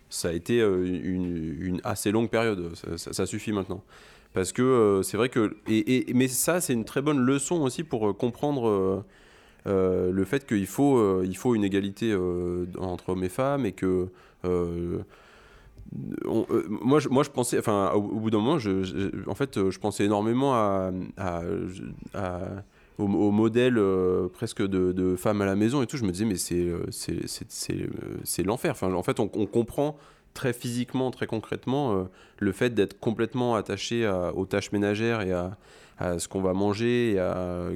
ça a été une, une, assez longue période. Ça, suffit maintenant. Parce que c'est vrai que. Et, mais ça, c'est une très bonne leçon aussi pour comprendre euh, le fait qu'il faut, euh, il faut une égalité euh, entre hommes et femmes et que moi, je, moi, je pensais, enfin, au, bout d'un moment, je, en fait, je pensais énormément à, au, modèle presque de, femmes à la maison et tout. Je me disais, mais c'est, c'est, l'enfer. Enfin, en fait, on, comprend très physiquement, très concrètement, le fait d'être complètement attaché aux tâches ménagères et à, ce qu'on va manger,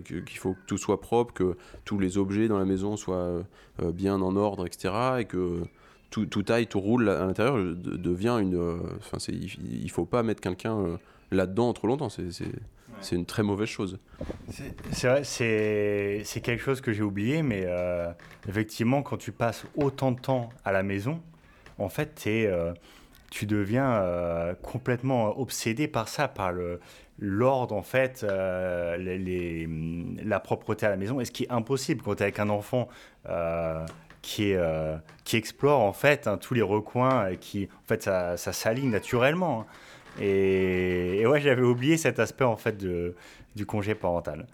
qu'il faut que tout soit propre, que tous les objets dans la maison soient euh, bien en ordre, etc. Et que tout, tout aille, tout roule à l'intérieur devient une. Euh, enfin, il ne faut pas mettre quelqu'un euh, là-dedans trop longtemps. C'est une très mauvaise chose. C'est vrai, c'est quelque chose que j'ai oublié, mais effectivement, quand tu passes autant de temps à la maison, en fait, es, tu deviens complètement obsédé par ça, par le, l'ordre, en fait, euh, les, la propreté à la maison, et ce qui est impossible quand tu es avec un enfant euh, qui, est, euh, qui explore, en fait, hein, tous les recoins, et qui, en fait, ça, ça s'aligne naturellement. Hein. Et, ouais, j'avais oublié cet aspect, en fait, de, du congé parental.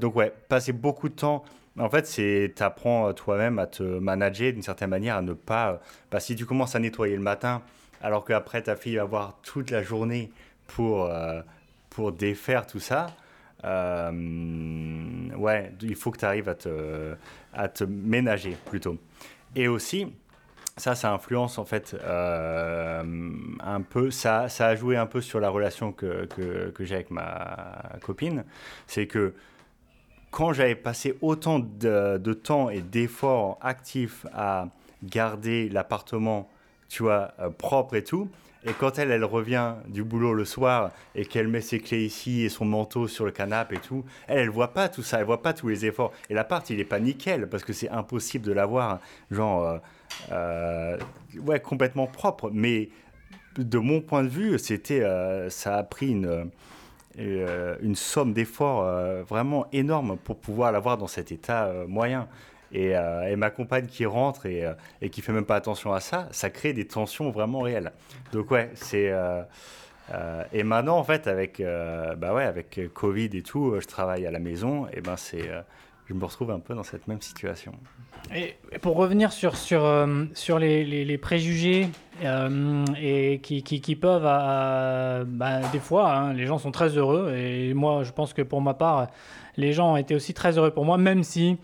donc, ouais, passer beaucoup de temps... En fait, c'est apprends toi-même à te manager d'une certaine manière, à ne pas... Bah, si tu commences à nettoyer le matin, alors qu'après ta fille va avoir toute la journée pour pour défaire tout ça, euh, ouais, il faut que tu arrives à te, à te ménager plutôt. Et aussi, ça, ça influence en fait euh, un peu, ça, ça a joué un peu sur la relation que, que, j'ai avec ma copine. C'est que quand j'avais passé autant de, temps et d'efforts actifs à garder l'appartement, tu vois, euh, propre et tout, et quand elle, elle revient du boulot le soir et qu'elle met ses clés ici et son manteau sur le canapé et tout, elle, elle voit pas tout ça, elle voit pas tous les efforts. Et l'appart, il est pas nickel parce que c'est impossible de l'avoir, genre, euh, ouais, complètement propre. Mais de mon point de vue, c'était, euh, ça a pris une, une somme d'efforts vraiment énorme pour pouvoir l'avoir dans cet état moyen. Euh, et, ma compagne qui rentre et, euh, qui fait même pas attention à ça, ça crée des tensions vraiment réelles. Donc ouais, c'est euh, et maintenant, en fait, avec, bah ouais, avec Covid et tout, je travaille à la maison, et ben c'est, je me retrouve un peu dans cette même situation. Et pour revenir sur, sur, sur les, les, préjugés et qui, qui, peuvent, bah, des fois, hein, les gens sont très heureux, et moi, je pense que pour ma part, les gens été aussi très heureux pour moi, même si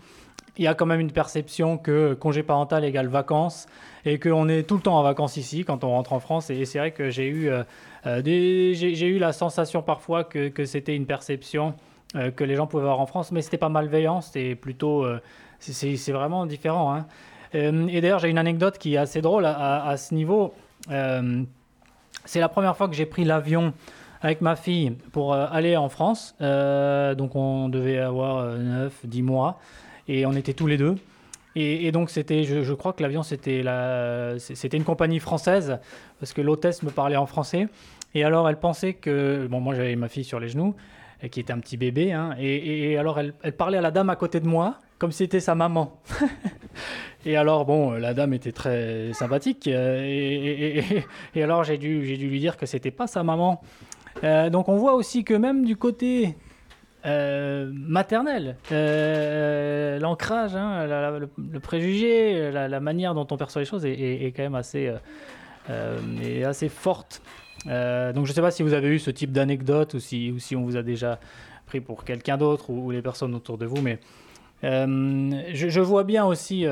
il y a quand même une perception que congé parental égale vacances et qu'on est tout le temps en vacances ici quand on rentre en France. Et c'est vrai que j'ai eu, euh, euh, eu la sensation parfois que, que c'était une perception euh, que les gens pouvaient avoir en France, mais c'était pas malveillant, c'était plutôt, c'est vraiment différent. Hein. et d'ailleurs, j'ai une anecdote qui est assez drôle à, ce niveau. c'est la première fois que j'ai pris l'avion avec ma fille pour aller en France. donc on devait avoir 9, 10 mois et on était tous les deux. Et, donc c'était, je, crois que l'avion c'était la, c'était une compagnie française parce que l'hôtesse me parlait en français. Et alors elle pensait que, bon moi j'avais ma fille sur les genoux, qui était un petit bébé, hein, et, alors elle, parlait à la dame à côté de moi comme si c'était sa maman. et alors bon, la dame était très sympathique, euh, et, alors j'ai dû, lui dire que c'était pas sa maman. Euh, donc on voit aussi que même du côté euh, maternelle. Euh, l'ancrage, hein, le, préjugé, la, manière dont on perçoit les choses est, quand même assez, euh, assez forte. Donc je ne sais pas si vous avez eu ce type d'anecdote ou si, on vous a déjà pris pour quelqu'un d'autre ou, les personnes autour de vous, mais je, vois bien aussi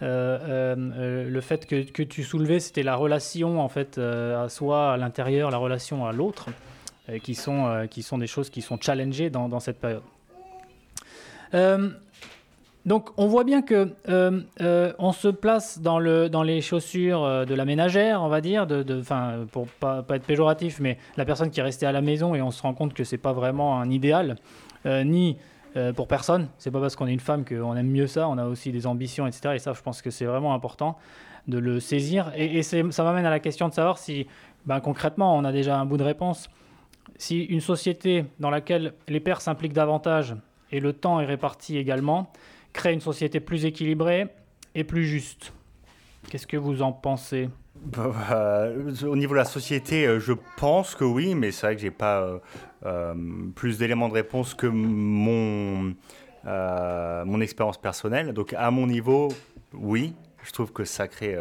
le fait que, tu soulevais, c'était la relation en fait à soi, à l'intérieur, la relation à l'autre. Euh, qui, sont, euh, qui sont des choses qui sont challengées dans cette période. Euh, donc on voit bien que on se place dans, le, dans les chaussures de la ménagère, on va dire, pour pas, pas, être péjoratif, mais la personne qui est restée à la maison et on se rend compte que c'est pas vraiment un idéal, ni pour personne. C'est pas parce qu'on est une femme qu'on aime mieux ça. On a aussi des ambitions, etc. Et ça, je pense que c'est vraiment important de le saisir. Et, et ça m'amène à la question de savoir si, ben, concrètement, on a déjà un bout de réponse si une société dans laquelle les pères s'impliquent davantage et le temps est réparti également, crée une société plus équilibrée et plus juste. Qu'est-ce que vous en pensez? Bah, bah, Au niveau de la société, euh, je pense que oui, mais c'est vrai que j'ai pas euh, euh, plus d'éléments de réponse que mon, mon expérience personnelle. Donc à mon niveau, oui, je trouve que ça crée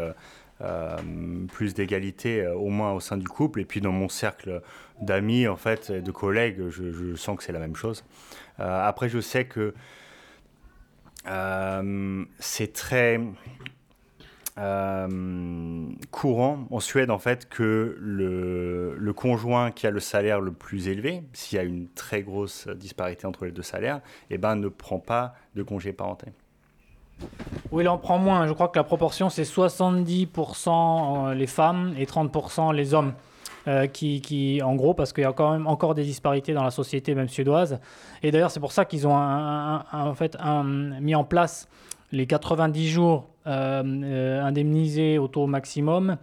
plus d'égalité, au moins au sein du couple. Et puis dans mon cercle d'amis, en fait, de collègues, je, sens que c'est la même chose. Après, je sais que c'est très courant en Suède, en fait, que le, conjoint qui a le salaire le plus élevé, s'il y a une très grosse disparité entre les deux salaires, eh ben, ne prend pas de congé parental. Oui, il en prend moins. Je crois que la proportion, c'est 70% euh, les femmes et 30% les hommes. Euh, qui, qui, en gros, parce qu'il y a quand même encore des disparités dans la société, même suédoise. Et d'ailleurs, c'est pour ça qu'ils ont en fait mis en place les 90 jours euh, indemnisés au taux maximum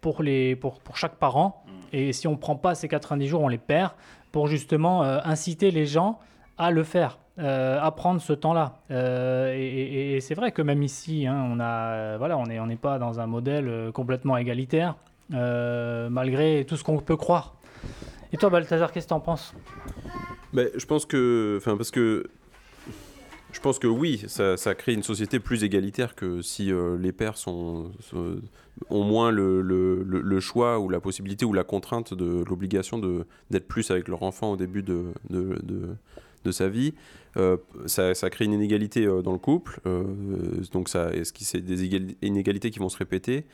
pour, les, pour, pour chaque parent. Et si on ne prend pas ces 90 jours, on les perd pour justement inciter les gens à le faire. Euh, à prendre ce temps-là. Euh, et, c'est vrai que même ici, hein, on a, voilà, on n'est on pas dans un modèle euh, complètement égalitaire, malgré tout ce qu'on peut croire. Et toi, Balthazar, qu'est-ce que tu en penses? Mais Je pense que, enfin, parce que je pense que oui, ça, crée une société plus égalitaire que si les pères ont moins le, choix ou la possibilité ou la contrainte de l'obligation d'être plus avec leur enfant au début de, sa vie. Euh, ça, crée une inégalité euh, dans le couple. Euh, donc, ça, est-ce que c'est des inégalités qui vont se répéter?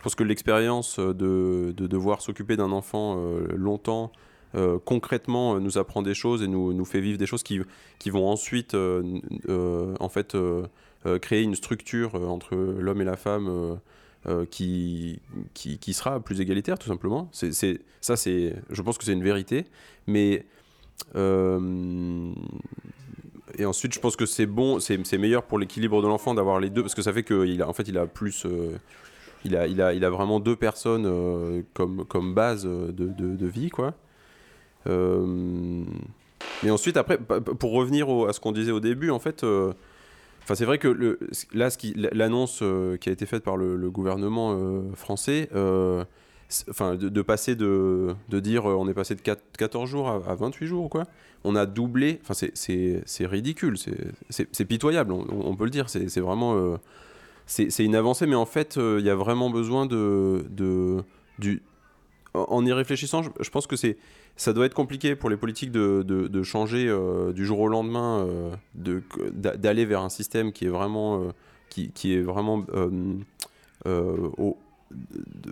Je pense que l'expérience de, devoir s'occuper d'un enfant longtemps, concrètement, nous apprend des choses et nous, nous fait vivre des choses qui, qui vont ensuite, en fait, créer une structure entre l'homme et la femme. qui, qui, qui, sera plus égalitaire tout simplement. C'est, ça, c'est, je pense que c'est une vérité. Mais euh, et ensuite, je pense que c'est bon, c'est meilleur pour l'équilibre de l'enfant d'avoir les deux, parce que ça fait qu'il a, en fait, il a plus, euh, il, a, il, a, il a vraiment deux personnes euh, comme, comme base de, de, vie, quoi. mais ensuite, après, pour revenir à ce qu'on disait au début, en fait, enfin, c'est vrai que là, l'annonce qui a été faite par le, gouvernement français enfin, de, passer de, de dire on est passé de 14 jours à, 28 jours, quoi. On a doublé, enfin, c'est ridicule, c'est pitoyable, on, peut le dire, c'est vraiment. C'est une avancée, mais en fait, il y a vraiment besoin de, de, du, en y réfléchissant, je, pense que c'est ça doit être compliqué pour les politiques de, de, changer euh, du jour au lendemain, euh, d'aller vers un système qui est vraiment, euh, qui, qui, est vraiment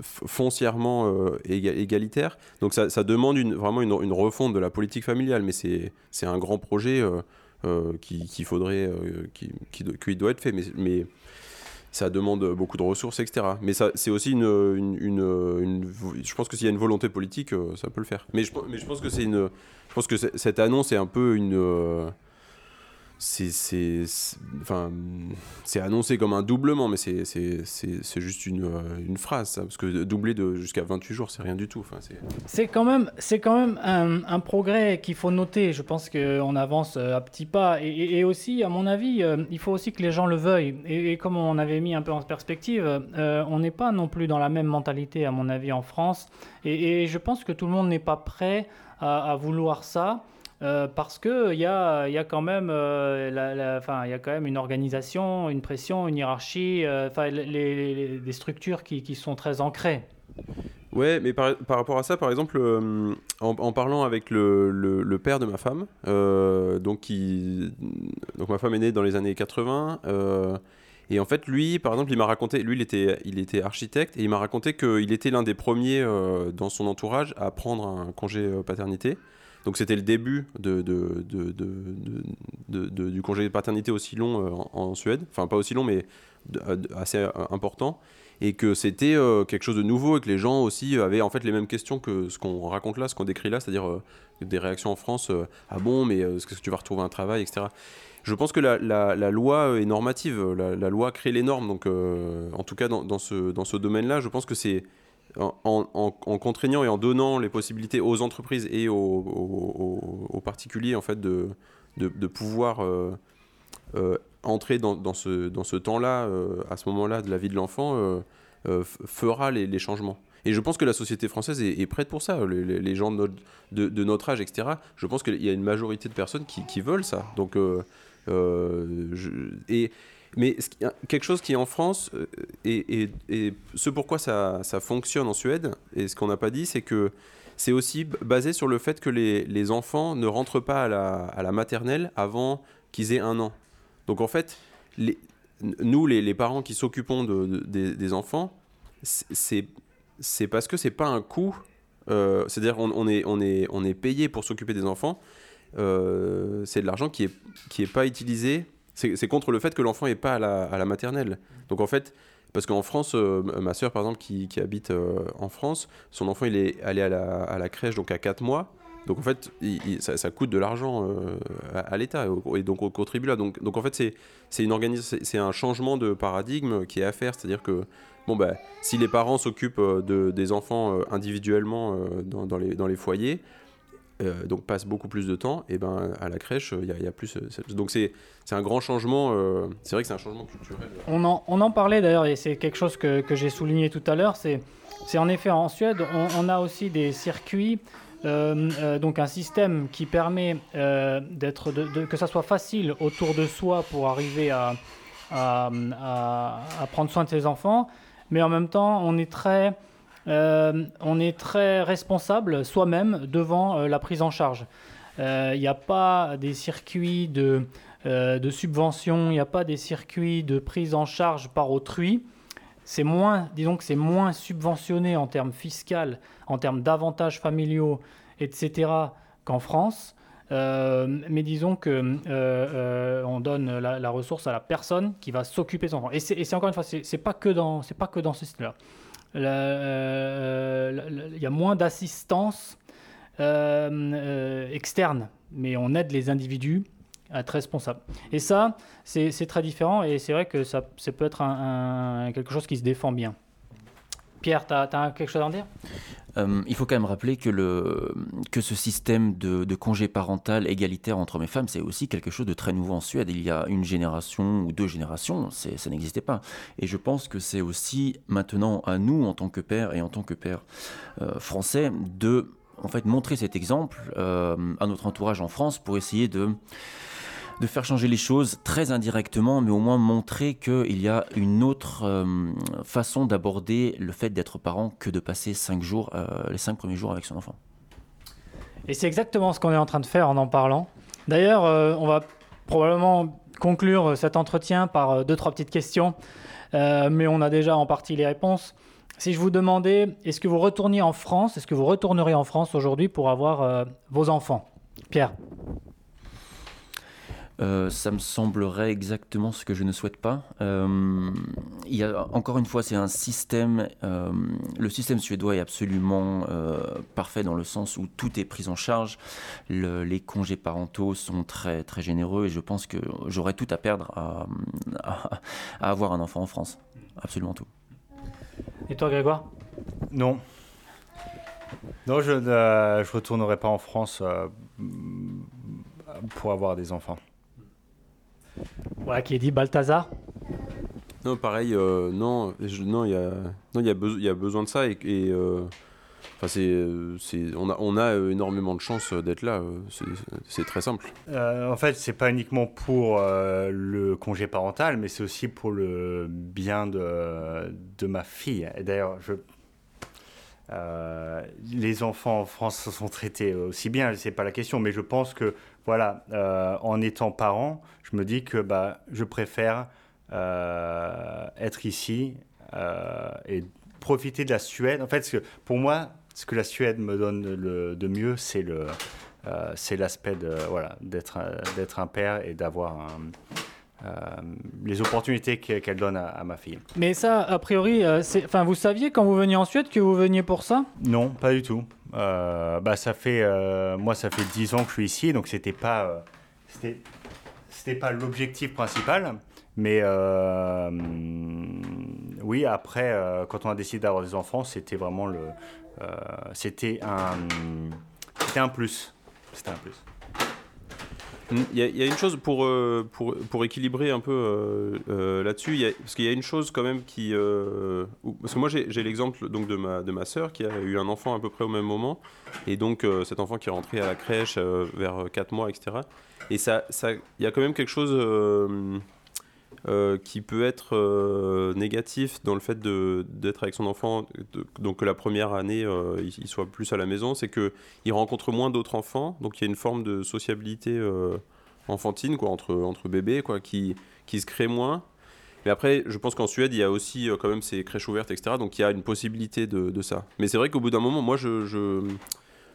foncièrement égalitaire. Donc ça, demande vraiment une, une, refonte de la politique familiale, mais c'est un grand projet qu'il qui faudrait, qui, qui, doit être fait. Mais ça demande beaucoup de ressources, etc. Mais c'est aussi une, Je pense que s'il y a une volonté politique, euh, ça peut le faire. Mais mais je pense que c'est une. Je pense que cette annonce est un peu une. C'est annoncé comme un doublement mais c'est juste une, euh, une phrase ça, parce que doubler de jusqu'à 28 jours c'est rien du tout c'est quand même un, progrès qu'il faut noter. Je pense qu'on avance euh, à petits pas. Et, aussi à mon avis euh, il faut aussi que les gens le veuillent. Et, comme on avait mis un peu en perspective on n'est pas non plus dans la même mentalité à mon avis en France. Et, je pense que tout le monde n'est pas prêt à vouloir ça euh, parce qu'il y a, y, a quand même, euh, y a quand même une organisation, une pression, une hiérarchie, euh, enfin les, structures qui, sont très ancrées. Ouais, mais par, rapport à ça, par exemple, en, parlant avec le, le, père de ma femme, donc, qui, donc ma femme est née dans les années 80, et en fait, lui, par exemple, il m'a raconté, lui, il était, il était architecte, et il m'a raconté qu'il était l'un des premiers dans son entourage à prendre un congé paternité. Donc c'était le début du congé de paternité aussi long euh, en, Suède, enfin pas aussi long mais assez euh, important, et que c'était euh, quelque chose de nouveau et que les gens aussi avaient en fait les mêmes questions que ce qu'on raconte là, ce qu'on décrit là, c'est-à-dire des réactions en France, ah bon mais est-ce que tu vas retrouver un travail, etc. Je pense que la, loi est normative, la, loi crée les normes, donc en tout cas dans ce domaine-là, je pense que c'est en, contraignant et en donnant les possibilités aux entreprises et aux, particuliers en fait de, de, pouvoir euh, euh, entrer dans, dans, ce, dans ce temps-là, euh, à ce moment-là de la vie de l'enfant, fera les, changements. Et je pense que la société française est, prête pour ça. Les, gens de notre, de, notre, âge, etc. Je pense qu'il y a une majorité de personnes qui, veulent ça. Donc, et mais quelque chose qui en France, euh, et, ce pourquoi ça, ça, fonctionne en Suède, et ce qu'on n'a pas dit, c'est que c'est aussi basé sur le fait que les, enfants ne rentrent pas à la, maternelle avant qu'ils aient un an. Donc en fait, nous, les, parents qui s'occupons de, des enfants, c'est parce que c'est pas un coût. Euh, c'est-à-dire est, est, on est payé pour s'occuper des enfants. Euh, c'est de l'argent qui n'est qui est pas utilisé c'est contre le fait que l'enfant n'est pas à la, maternelle. Donc en fait, parce qu'en France, euh, ma soeur par exemple qui, habite euh, en France, son enfant il est allé à la, crèche donc à 4 mois. Donc en fait, ça, coûte de l'argent euh, à, l'État et donc au contribuable. Donc, donc en fait, c'est un changement de paradigme qui est à faire. C'est-à-dire que bon bah, si les parents s'occupent de, des enfants individuellement dans les foyers, euh, donc passe beaucoup plus de temps, et ben à la crèche, il y, a plus. Euh, donc c'est un grand changement. Euh, c'est vrai que c'est un changement culturel. On en, on en parlait d'ailleurs, et c'est quelque chose que, que j'ai souligné tout à l'heure. C'est en effet en Suède, on, a aussi des circuits. donc un système qui permet d'être que ça soit facile autour de soi pour arriver à, à, prendre soin de ses enfants, mais en même temps on est très euh, on est très responsable soi-même devant euh, la prise en charge. Euh, il n'y a pas des circuits de, de subvention, il n'y a pas des circuits de prise en charge par autrui. C'est moins, disons que c'est moins subventionné en termes fiscaux, en termes d'avantages familiaux, etc. qu'en France. mais disons que on donne la, ressource à la personne qui va s'occuper de son enfant. Et c'est encore une fois, c'est pas que dans, c'est pas que dans ce style-là. Euh, il y a moins d'assistance euh, euh, externe, mais on aide les individus à être responsables. Et ça, c'est très différent et c'est vrai que ça, ça peut être quelque chose qui se défend bien. Pierre, tu as, quelque chose à en dire? Euh, il faut quand même rappeler que, le, que ce système de, congé parental égalitaire entre hommes et femmes, c'est aussi quelque chose de très nouveau en Suède. Il y a une génération ou deux générations, ça n'existait pas. Et je pense que c'est aussi maintenant à nous, en tant que père et en tant que père euh, français, de en fait, montrer cet exemple euh, à notre entourage en France pour essayer de de faire changer les choses très indirectement, mais au moins montrer qu'il y a une autre euh, façon d'aborder le fait d'être parent que de passer cinq jours, euh, les cinq premiers jours avec son enfant. Et c'est exactement ce qu'on est en train de faire en en parlant. D'ailleurs, euh, on va probablement conclure cet entretien par deux, trois petites questions, mais on a déjà en partie les réponses. Si je vous demandais, est-ce que vous retourniez en France, est-ce que vous retourneriez en France aujourd'hui pour avoir vos enfants? Pierre euh, ça me semblerait exactement ce que je ne souhaite pas. Euh, il y a, encore une fois, c'est un système. Euh, le système suédois est absolument parfait dans le sens où tout est pris en charge. les congés parentaux sont très très généreux et je pense que j'aurais tout à perdre à, à, avoir un enfant en France. Absolument tout. Et toi, Grégoire? Non. Non, je ne je retournerai pas en France pour avoir des enfants. Voilà qui est dit Balthazar. Non, pareil, euh, non, non, il y a, non, il y a, y a besoin de ça et, euh, enfin, c'est, c'est, on a, on a énormément de chance d'être là. C'est, très simple. Euh, en fait, c'est pas uniquement pour le congé parental, mais c'est aussi pour le bien de, de ma fille. Et d'ailleurs, je, les enfants en France sont traités aussi bien, c'est pas la question, mais je pense que voilà, en étant parent, je me dis que bah, je préfère euh, être ici euh, et profiter de la Suède. En fait, pour moi, ce que la Suède me donne de mieux, c'est le, euh, l'aspect voilà d'être d'être un père et d'avoir les opportunités qu'elle donne à, ma fille. Mais ça, a priori, enfin, vous saviez quand vous veniez en Suède que vous veniez pour ça? Non, pas du tout. bah, ça fait, moi, ça fait 10 ans que je suis ici, donc c'était pas, c'était c'était pas l'objectif principal, mais euh, oui, après, euh, quand on a décidé d'avoir des enfants, c'était vraiment le, euh, c'était un, c'était un plus, c'était un plus. Il y, a, une chose pour, pour, pour équilibrer un peu là-dessus, parce qu'il y a une chose quand même qui... parce que moi j'ai l'exemple de ma, de ma soeur qui a eu un enfant à peu près au même moment, et donc cet enfant qui est rentré à la crèche vers 4 mois, etc. Et il y a quand même quelque chose euh, euh, qui peut être euh, négatif dans le fait d'être avec son enfant, donc que la première année, il, soit plus à la maison, c'est qu'il rencontre moins d'autres enfants, donc il y a une forme de sociabilité enfantine quoi, entre, bébés quoi, qui, se crée moins. Mais après, je pense qu'en Suède, il y a aussi quand même ces crèches ouvertes, etc. Donc il y a une possibilité de, ça. Mais c'est vrai qu'au bout d'un moment, moi, je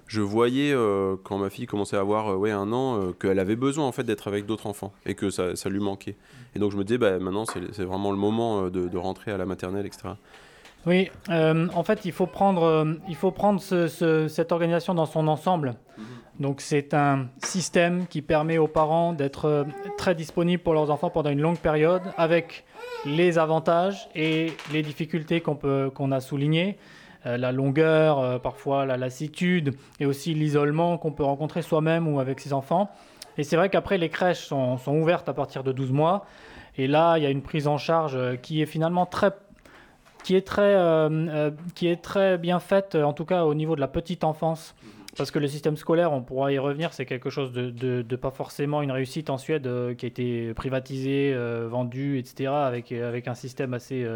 je voyais euh, quand ma fille commençait à avoir euh, ouais, un an euh, qu'elle avait besoin en fait d'être avec d'autres enfants et que ça, ça, lui manquait. Et donc je me disais bah, maintenant c'est vraiment le moment de, de, rentrer à la maternelle, etc. Oui, en fait il faut prendre, il faut prendre ce, cette organisation dans son ensemble. Donc c'est un système qui permet aux parents d'être très disponibles pour leurs enfants pendant une longue période avec les avantages et les difficultés qu'on qu'on a soulignées. Euh, la longueur, euh, parfois la lassitude et aussi l'isolement qu'on peut rencontrer soi-même ou avec ses enfants. Et c'est vrai qu'après, les crèches sont, ouvertes à partir de 12 mois. Et là, il y a une prise en charge euh, qui est finalement très, qui est très, qui est très bien faite, en tout cas au niveau de la petite enfance. Parce que le système scolaire, on pourra y revenir, c'est quelque chose de, pas forcément une réussite en Suède qui a été privatisé, vendu, etc., avec, avec un système assez,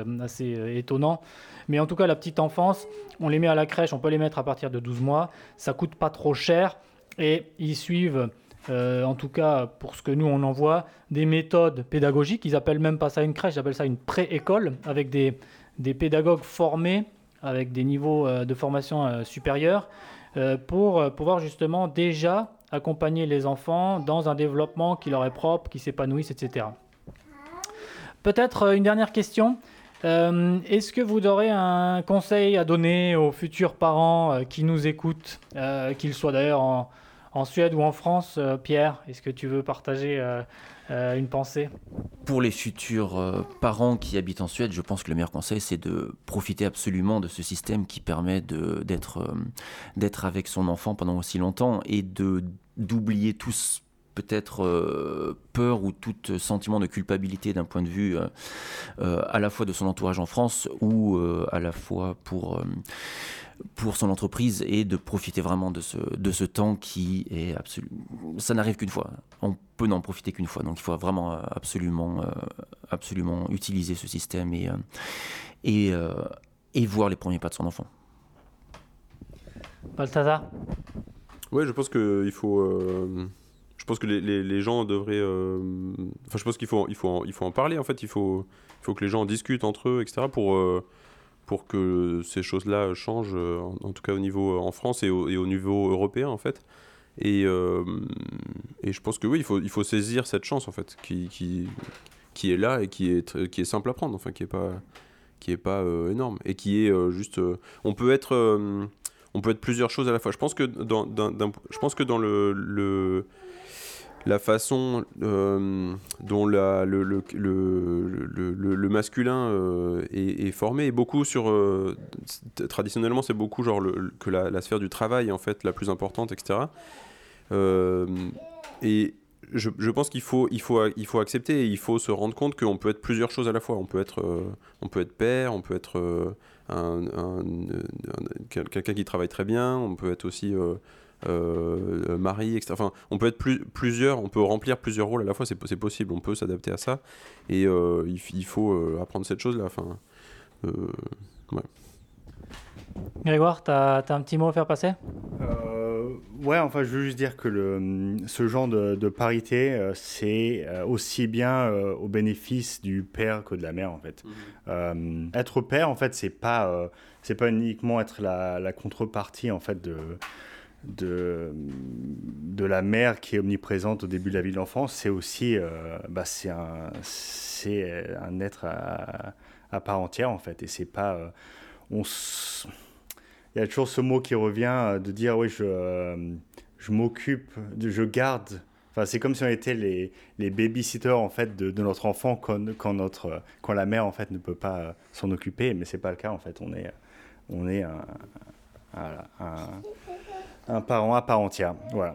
étonnant. Mais en tout cas, la petite enfance, on les met à la crèche, on peut les mettre à partir de 12 mois. Ça coûte pas trop cher et ils suivent, euh, en tout cas pour ce que nous on envoie, des méthodes pédagogiques. Ils appellent même pas ça une crèche, ils appellent ça une pré-école avec des, pédagogues formés avec des niveaux euh, de formation euh, supérieurs pour pouvoir justement déjà accompagner les enfants dans un développement qui leur est propre, qui s'épanouissent, etc. Peut-être une dernière question. Euh, est-ce que vous aurez un conseil à donner aux futurs parents euh, qui nous écoutent, euh, qu'ils soient d'ailleurs en, en Suède ou en France, Pierre, est-ce que tu veux partager une pensée? Pour les futurs parents qui habitent en Suède, je pense que le meilleur conseil, c'est de profiter absolument de ce système qui permet d'être avec son enfant pendant aussi longtemps et d'oublier tous peut-être euh, peur ou tout sentiment de culpabilité d'un point de vue euh, euh, à la fois de son entourage en France ou à la fois pour, pour son entreprise et de profiter vraiment de ce, de ce temps qui est absolument... Ça n'arrive qu'une fois. On peut n'en profiter qu'une fois. Donc il faut vraiment absolument, absolument utiliser ce système et, et, et voir les premiers pas de son enfant. Balthazar? Oui, je pense qu'il faut je pense que les, les, gens devraient. Euh, enfin, je pense qu'il faut, il faut, en, il faut en parler en fait. Il faut, il faut que les gens en discutent entre eux, etc. pour, euh, pour que ces choses-là changent, euh, en, tout cas au niveau en France et au, niveau européen en fait. Et, et je pense que oui, il faut, il faut saisir cette chance en fait, qui, qui, qui est là et qui est, qui est simple à prendre, enfin, qui est pas, qui est pas énorme et qui est juste. on peut être on peut être plusieurs choses à la fois. Je pense que dans, je pense que dans le, la façon euh, dont le, masculin euh, est, formé. Est beaucoup sur euh, traditionnellement c'est beaucoup genre que la, sphère du travail est en fait la plus importante etc et je, pense qu'il faut, il faut, il faut accepter et il faut se rendre compte qu'on peut être plusieurs choses à la fois. On peut être, on peut être père on peut être un, quelqu'un qui travaille très bien on peut être aussi euh, mari, etc. Enfin, on peut être plus, plusieurs, on peut remplir plusieurs rôles à la fois, c'est possible, on peut s'adapter à ça. Et euh, il, faut euh, apprendre cette chose-là. Enfin, ouais. Grégoire, tu as, un petit mot à faire passer? Ouais, enfin, je veux juste dire que le, ce genre de, parité, c'est aussi bien au bénéfice du père que de la mère, en fait. Mhm. être père, en fait, c'est pas, c'est pas uniquement être la, la, contrepartie, en fait, de de, de la mère qui est omniprésente au début de la vie de l'enfant, c'est aussi euh, bah, c'est un, un être à, part entière en fait. Et c'est pas. Euh, on Il y a toujours ce mot qui revient euh, de dire oui, je, je m'occupe, je garde. Enfin, c'est comme si on était les, les babysitters en fait de, de notre enfant quand, quand, notre, quand la mère en fait ne peut pas s'en occuper, mais c'est pas le cas en fait. On est, on est un parent à part entière. Voilà.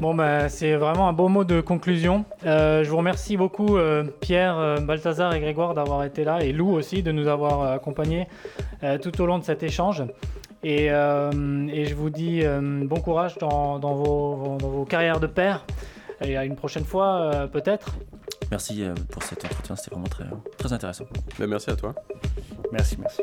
Bon, bah, c'est vraiment un beau mot de conclusion. Euh, je vous remercie beaucoup, euh, Pierre, euh, Balthazar et Grégoire, d'avoir été là, et Lou aussi, de nous avoir accompagnés tout au long de cet échange. Et, je vous dis bon courage dans, vos, dans, vos, carrières de père, et à une prochaine fois, peut-être. Merci pour cet entretien, c'était vraiment très, très intéressant. Ben, merci à toi. Merci, merci.